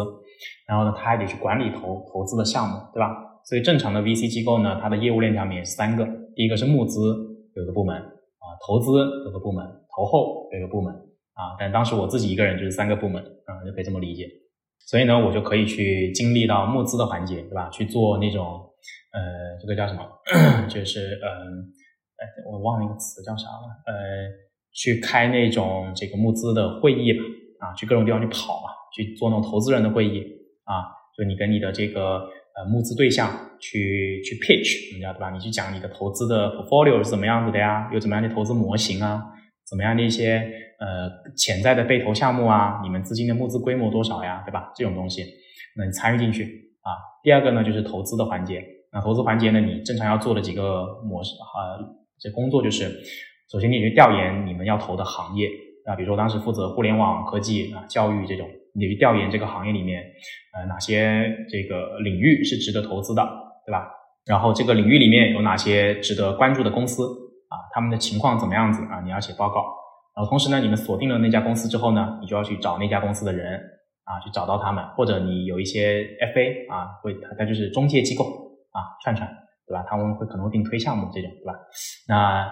然后呢，他还得去管理投投资的项目，对吧？所以正常的 VC 机构呢，它的业务链条面三个，第一个是募资有个部门啊，投资有个部门，投后有个部门啊。但当时我自己一个人就是三个部门啊，就可以这么理解。所以呢，我就可以去经历到募资的环节，对吧？去做那种。呃，这个叫什么？就是嗯，哎，我忘了一个词叫啥了。呃，去开那种这个募资的会议吧，啊，去各种地方去跑嘛，去做那种投资人的会议啊，就你跟你的这个呃募资对象去去 pitch，你知道对吧？你去讲你的投资的 portfolio 是怎么样子的呀？有怎么样的投资模型啊？怎么样的一些呃潜在的被投项目啊？你们资金的募资规模多少呀？对吧？这种东西，那你参与进去啊。第二个呢，就是投资的环节。那投资环节呢？你正常要做的几个模式啊，这工作就是，首先你去调研你们要投的行业啊，比如说当时负责互联网科技啊、教育这种，你去调研这个行业里面呃哪些这个领域是值得投资的，对吧？然后这个领域里面有哪些值得关注的公司啊？他们的情况怎么样子啊？你要写报告。然后同时呢，你们锁定了那家公司之后呢，你就要去找那家公司的人啊，去找到他们，或者你有一些 FA 啊，会他他就是中介机构。啊，串串，对吧？他们会可能会给你推项目这种，对吧？那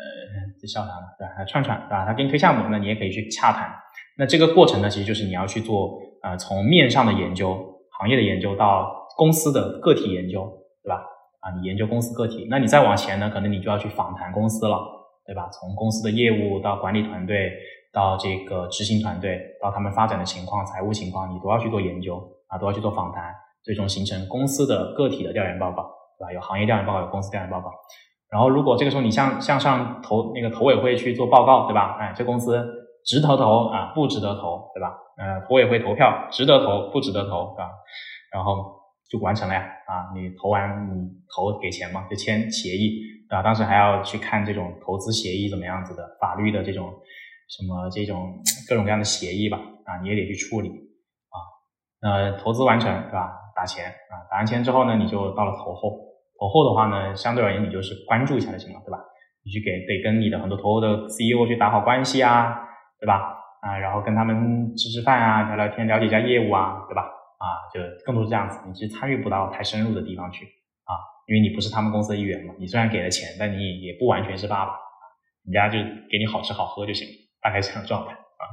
呃，这笑啥呢？对吧？串串，对吧？他给你推项目，那你也可以去洽谈。那这个过程呢，其实就是你要去做呃，从面上的研究、行业的研究到公司的个体研究，对吧？啊，你研究公司个体，那你再往前呢，可能你就要去访谈公司了，对吧？从公司的业务到管理团队，到这个执行团队，到他们发展的情况、财务情况，你都要去做研究啊，都要去做访谈。最终形成公司的个体的调研报告，对吧？有行业调研报告，有公司调研报告。然后，如果这个时候你向向上投那个投委会去做报告，对吧？哎，这公司值得投啊，不值得投，对吧？呃，投委会投票，值得投，不值得投，对吧？然后就完成了呀，啊，你投完你投给钱嘛，就签协议，对吧？当时还要去看这种投资协议怎么样子的，法律的这种什么这种各种各样的协议吧，啊，你也得去处理啊。那投资完成，对吧？打钱啊，打完钱之后呢，你就到了投后。投后的话呢，相对而言你就是关注一下就行了，对吧？你去给得跟你的很多投后的 CEO 去打好关系啊，对吧？啊，然后跟他们吃吃饭啊，聊聊天，了解一下业务啊，对吧？啊，就更多是这样子。你其实参与不到太深入的地方去啊，因为你不是他们公司的一员嘛。你虽然给了钱，但你也不完全是爸爸，人家就给你好吃好喝就行，大概这样状态啊。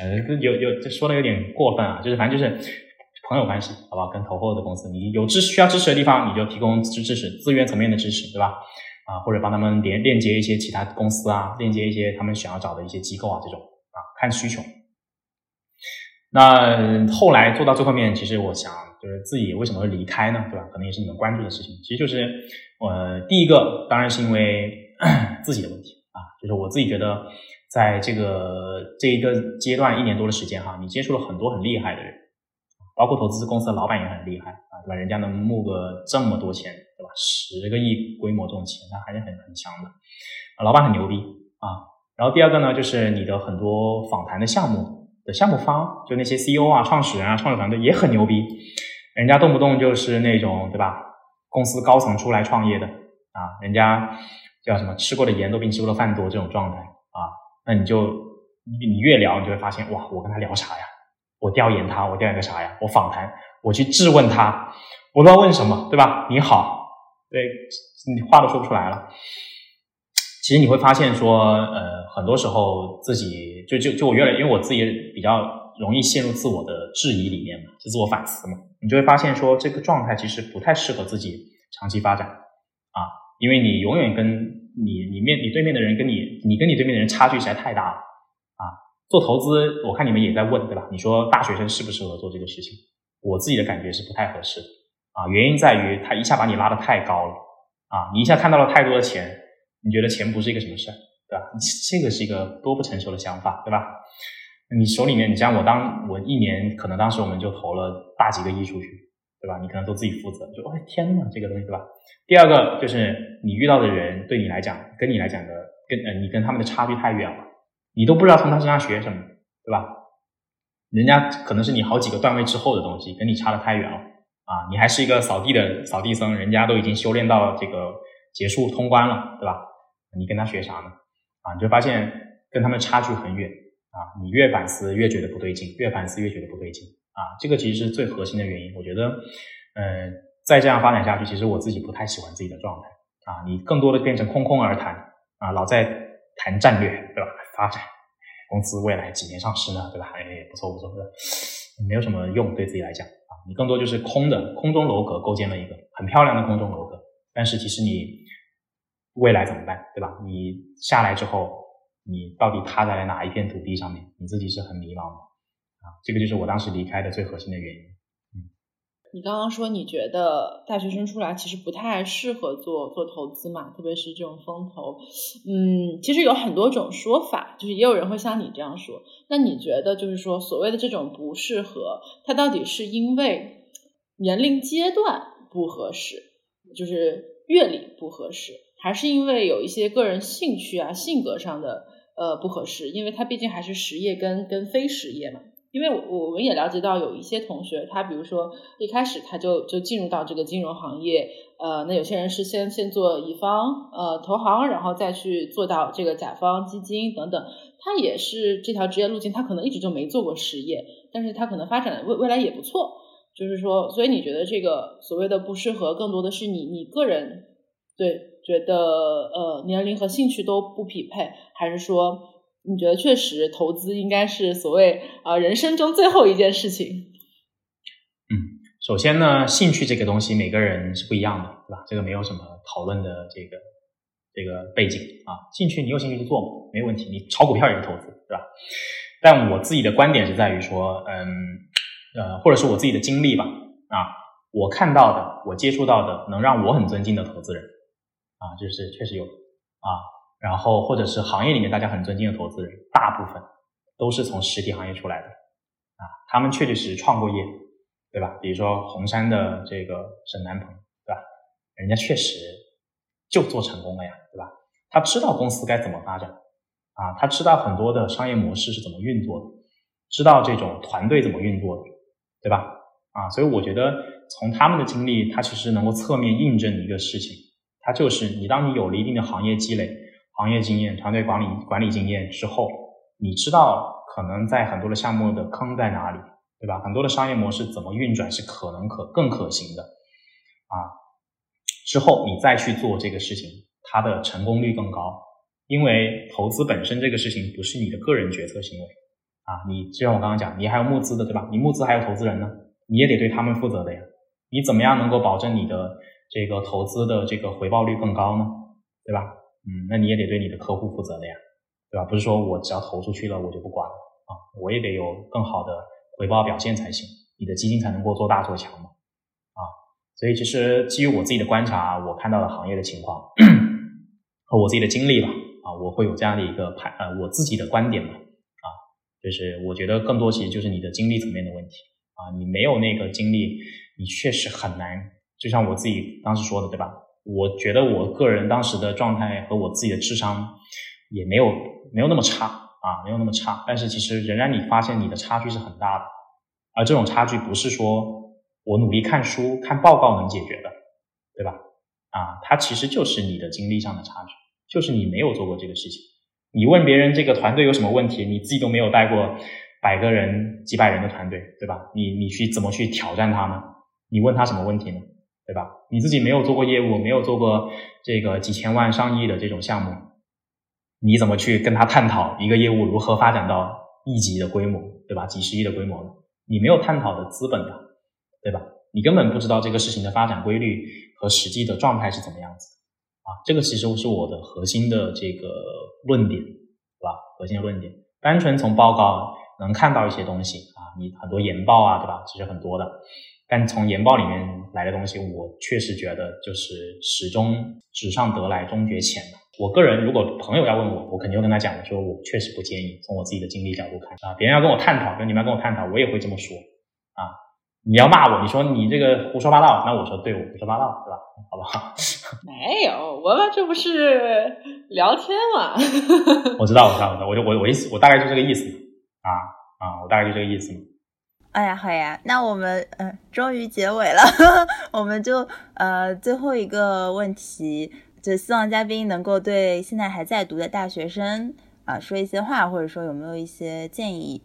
呃，有有这说的有点过分啊，就是反正就是。朋友关系，好吧，跟投后的公司，你有支需要支持的地方，你就提供支支持资源层面的支持，对吧？啊，或者帮他们连链接一些其他公司啊，链接一些他们想要找的一些机构啊，这种啊，看需求。那后来做到最后面，其实我想，就是自己为什么会离开呢？对吧？可能也是你们关注的事情。其实就是我第一个，当然是因为 自己的问题啊，就是我自己觉得，在这个这一个阶段一年多的时间哈，你接触了很多很厉害的人。包括投资公司的老板也很厉害啊，对吧？人家能募个这么多钱，对吧？十个亿规模这种钱，他还是很很强的啊。老板很牛逼啊。然后第二个呢，就是你的很多访谈的项目的项目方，就那些 CEO 啊、创始人啊、创始团队也很牛逼人家动不动就是那种对吧？公司高层出来创业的啊，人家叫什么吃过的盐都比你吃过的饭多这种状态啊，那你就你越聊，你就会发现哇，我跟他聊啥呀？我调研他，我调研个啥呀？我访谈，我去质问他，我不知道问什么，对吧？你好，对你话都说不出来了。其实你会发现说，呃，很多时候自己就就就我越来，因为我自己比较容易陷入自我的质疑里面嘛，就自我反思嘛，你就会发现说，这个状态其实不太适合自己长期发展啊，因为你永远跟你你面你对面的人跟你你跟你对面的人差距实在太大了。做投资，我看你们也在问对吧？你说大学生适不适合做这个事情？我自己的感觉是不太合适啊，原因在于他一下把你拉得太高了啊，你一下看到了太多的钱。你觉得钱不是一个什么事儿，对吧？这个是一个多不成熟的想法，对吧？你手里面，你像我当我一年，可能当时我们就投了大几个亿出去，对吧？你可能都自己负责，就哎天呐，这个东西，对吧？第二个就是你遇到的人，对你来讲，跟你来讲的，跟呃你跟他们的差距太远了，你都不知道从他身上学什么，对吧？人家可能是你好几个段位之后的东西，跟你差的太远了啊！你还是一个扫地的扫地僧，人家都已经修炼到这个结束通关了，对吧？你跟他学啥呢？啊，你就发现跟他们差距很远啊！你越反思越觉得不对劲，越反思越觉得不对劲啊！这个其实是最核心的原因。我觉得，嗯，再这样发展下去，其实我自己不太喜欢自己的状态啊！你更多的变成空空而谈啊，老在谈战略，对吧？发展公司未来几年上市呢，对吧？哎，不错不错，没有什么用对自己来讲啊！你更多就是空的空中楼阁，构建了一个很漂亮的空中楼阁，但是其实你。未来怎么办，对吧？你下来之后，你到底踏在了哪一片土地上面？你自己是很迷茫的啊。这个就是我当时离开的最核心的原因。你刚刚说你觉得大学生出来其实不太适合做做投资嘛，特别是这种风投。嗯，其实有很多种说法，就是也有人会像你这样说。那你觉得就是说所谓的这种不适合，它到底是因为年龄阶段不合适，就是阅历不合适？还是因为有一些个人兴趣啊、性格上的呃不合适，因为他毕竟还是实业跟跟非实业嘛。因为我我们也了解到有一些同学，他比如说一开始他就就进入到这个金融行业，呃，那有些人是先先做乙方呃投行，然后再去做到这个甲方基金等等，他也是这条职业路径，他可能一直就没做过实业，但是他可能发展未未来也不错。就是说，所以你觉得这个所谓的不适合，更多的是你你个人对。觉得呃年龄和兴趣都不匹配，还是说你觉得确实投资应该是所谓啊人生中最后一件事情？嗯，首先呢，兴趣这个东西每个人是不一样的，对吧？这个没有什么讨论的这个这个背景啊。兴趣你有兴趣就做，没问题。你炒股票也是投资，对吧？但我自己的观点是在于说，嗯呃，或者是我自己的经历吧啊，我看到的，我接触到的，能让我很尊敬的投资人。啊，就是确实有啊，然后或者是行业里面大家很尊敬的投资人，大部分都是从实体行业出来的啊，他们确确实实创过业，对吧？比如说红杉的这个沈南鹏，对吧？人家确实就做成功了呀，对吧？他知道公司该怎么发展啊，他知道很多的商业模式是怎么运作的，知道这种团队怎么运作的，对吧？啊，所以我觉得从他们的经历，他其实能够侧面印证一个事情。他就是你，当你有了一定的行业积累、行业经验、团队管理管理经验之后，你知道可能在很多的项目的坑在哪里，对吧？很多的商业模式怎么运转是可能可更可行的啊。之后你再去做这个事情，它的成功率更高，因为投资本身这个事情不是你的个人决策行为啊。你就像我刚刚讲，你还有募资的，对吧？你募资还有投资人呢，你也得对他们负责的呀。你怎么样能够保证你的？这个投资的这个回报率更高呢，对吧？嗯，那你也得对你的客户负责的呀，对吧？不是说我只要投出去了我就不管了啊，我也得有更好的回报表现才行，你的基金才能够做大做强嘛，啊，所以其实基于我自己的观察，我看到的行业的情况和我自己的经历吧，啊，我会有这样的一个判呃我自己的观点吧，啊，就是我觉得更多其实就是你的经历层面的问题啊，你没有那个经历，你确实很难。就像我自己当时说的，对吧？我觉得我个人当时的状态和我自己的智商也没有没有那么差啊，没有那么差。但是其实仍然你发现你的差距是很大的，而这种差距不是说我努力看书、看报告能解决的，对吧？啊，它其实就是你的经历上的差距，就是你没有做过这个事情。你问别人这个团队有什么问题，你自己都没有带过百个人、几百人的团队，对吧？你你去怎么去挑战他呢？你问他什么问题呢？对吧？你自己没有做过业务，没有做过这个几千万、上亿的这种项目，你怎么去跟他探讨一个业务如何发展到亿级的规模，对吧？几十亿的规模呢？你没有探讨的资本的，对吧？你根本不知道这个事情的发展规律和实际的状态是怎么样子啊！这个其实是我的核心的这个论点，对吧？核心的论点，单纯从报告能看到一些东西啊，你很多研报啊，对吧？其实很多的。但从研报里面来的东西，我确实觉得就是始终纸上得来终觉浅的。我个人如果朋友要问我，我肯定会跟他讲的，说我确实不建议。从我自己的经历角度看啊，别人要跟我探讨，跟你们要跟我探讨，我也会这么说啊。你要骂我，你说你这个胡说八道，那我说对，我胡说八道，对吧？好不好？没有，我们这不是聊天嘛。我知道，我知道，我知道，我就我我意思，我大概就这个意思啊啊，我大概就这个意思嘛。哎呀，好呀，那我们呃，终于结尾了，我们就呃最后一个问题，就希望嘉宾能够对现在还在读的大学生啊说一些话，或者说有没有一些建议？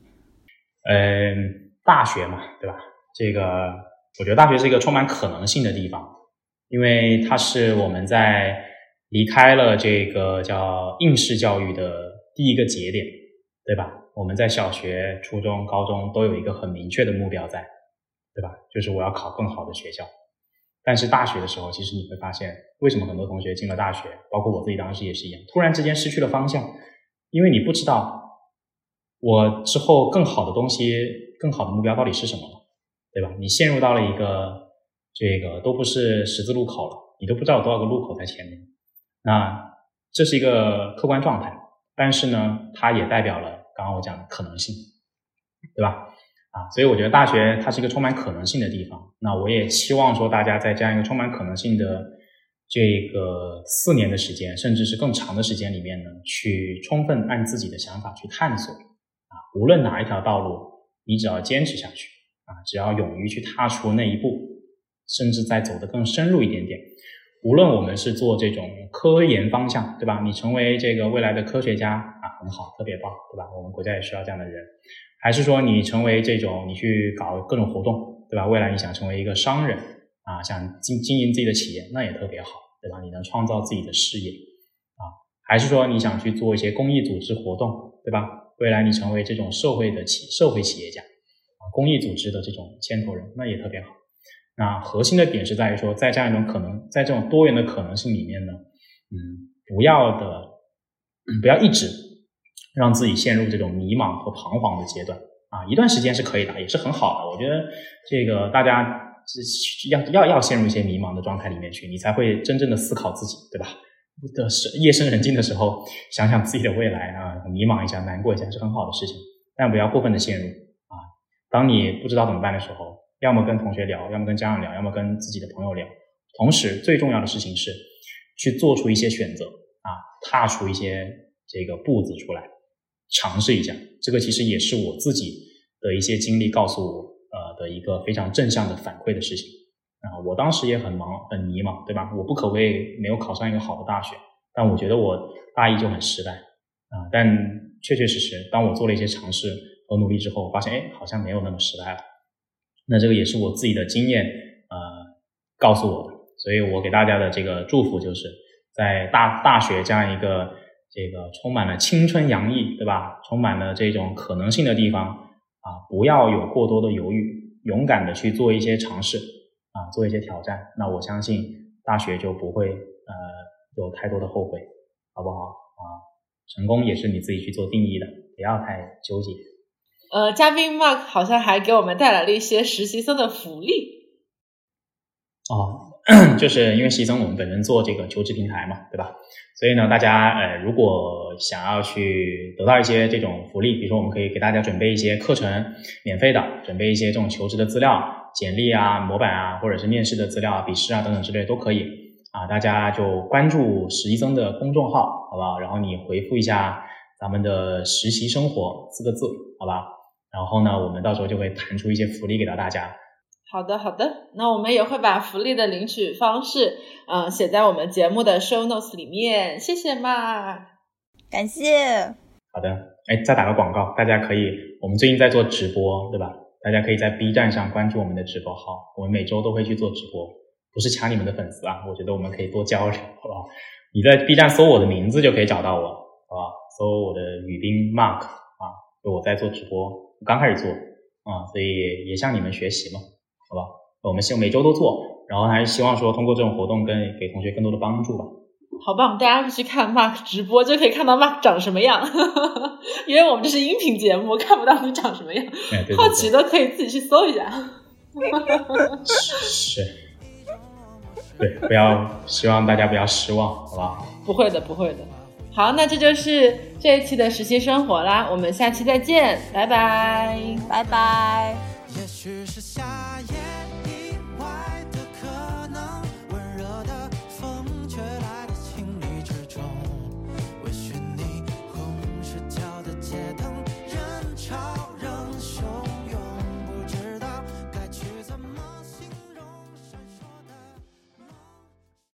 嗯，大学嘛，对吧？这个我觉得大学是一个充满可能性的地方，因为它是我们在离开了这个叫应试教育的第一个节点，对吧？我们在小学、初中、高中都有一个很明确的目标在，对吧？就是我要考更好的学校。但是大学的时候，其实你会发现，为什么很多同学进了大学，包括我自己当时也是一样，突然之间失去了方向，因为你不知道我之后更好的东西、更好的目标到底是什么，对吧？你陷入到了一个这个都不是十字路口了，你都不知道有多少个路口在前面。那这是一个客观状态，但是呢，它也代表了。刚刚我讲的可能性，对吧？啊，所以我觉得大学它是一个充满可能性的地方。那我也期望说，大家在这样一个充满可能性的这个四年的时间，甚至是更长的时间里面呢，去充分按自己的想法去探索。啊，无论哪一条道路，你只要坚持下去，啊，只要勇于去踏出那一步，甚至再走得更深入一点点。无论我们是做这种科研方向，对吧？你成为这个未来的科学家，很好，特别棒，对吧？我们国家也需要这样的人。还是说你成为这种，你去搞各种活动，对吧？未来你想成为一个商人啊，想经经营自己的企业，那也特别好，对吧？你能创造自己的事业啊？还是说你想去做一些公益组织活动，对吧？未来你成为这种社会的企社会企业家啊，公益组织的这种牵头人，那也特别好。那核心的点是在于说，在这样一种可能，在这种多元的可能性里面呢，嗯，不要的，不要一直让自己陷入这种迷茫和彷徨的阶段啊。一段时间是可以的，也是很好的。我觉得这个大家要要要陷入一些迷茫的状态里面去，你才会真正的思考自己，对吧？的是夜深人静的时候，想想自己的未来啊，迷茫一下，难过一下是很好的事情，但不要过分的陷入啊。当你不知道怎么办的时候。要么跟同学聊，要么跟家长聊，要么跟自己的朋友聊。同时，最重要的事情是去做出一些选择啊，踏出一些这个步子出来，尝试一下。这个其实也是我自己的一些经历告诉我呃的一个非常正向的反馈的事情啊。我当时也很忙很迷茫，对吧？我不可谓没有考上一个好的大学，但我觉得我大一就很失败啊。但确确实实，当我做了一些尝试和努力之后，发现哎，好像没有那么失败了。那这个也是我自己的经验，呃，告诉我的，所以我给大家的这个祝福就是，在大大学这样一个这个充满了青春洋溢，对吧？充满了这种可能性的地方啊，不要有过多的犹豫，勇敢的去做一些尝试啊，做一些挑战。那我相信大学就不会呃有太多的后悔，好不好啊？成功也是你自己去做定义的，不要太纠结。呃，嘉宾 Mark 好像还给我们带来了一些实习生的福利。哦，就是因为实习生我们本身做这个求职平台嘛，对吧？所以呢，大家呃，如果想要去得到一些这种福利，比如说我们可以给大家准备一些课程，免费的，准备一些这种求职的资料、简历啊、模板啊，或者是面试的资料、笔试啊等等之类都可以啊。大家就关注实习生的公众号，好不好？然后你回复一下咱们的实习生活四个字，好吧？然后呢，我们到时候就会弹出一些福利给到大家。好的，好的，那我们也会把福利的领取方式，嗯，写在我们节目的 show notes 里面。谢谢嘛，感谢。好的，哎，再打个广告，大家可以，我们最近在做直播，对吧？大家可以在 B 站上关注我们的直播号，我们每周都会去做直播，不是抢你们的粉丝啊，我觉得我们可以多交流，好不好？你在 B 站搜我的名字就可以找到我，好吧？搜我的语冰 Mark 啊，就我在做直播，我刚开始做啊，所以也向你们学习嘛，好吧？我们希望每周都做，然后还是希望说通过这种活动跟给同学更多的帮助吧。好棒！大家去看 Mark 直播就可以看到 Mark 长什么样，因为我们这是音频节目，看不到你长什么样。好奇的可以自己去搜一下。是，对，不要希望大家不要失望，好吧？不会的，不会的。好，那这就是这一期的实习生活啦，我们下期再见，拜拜，拜拜。也许是夏夜。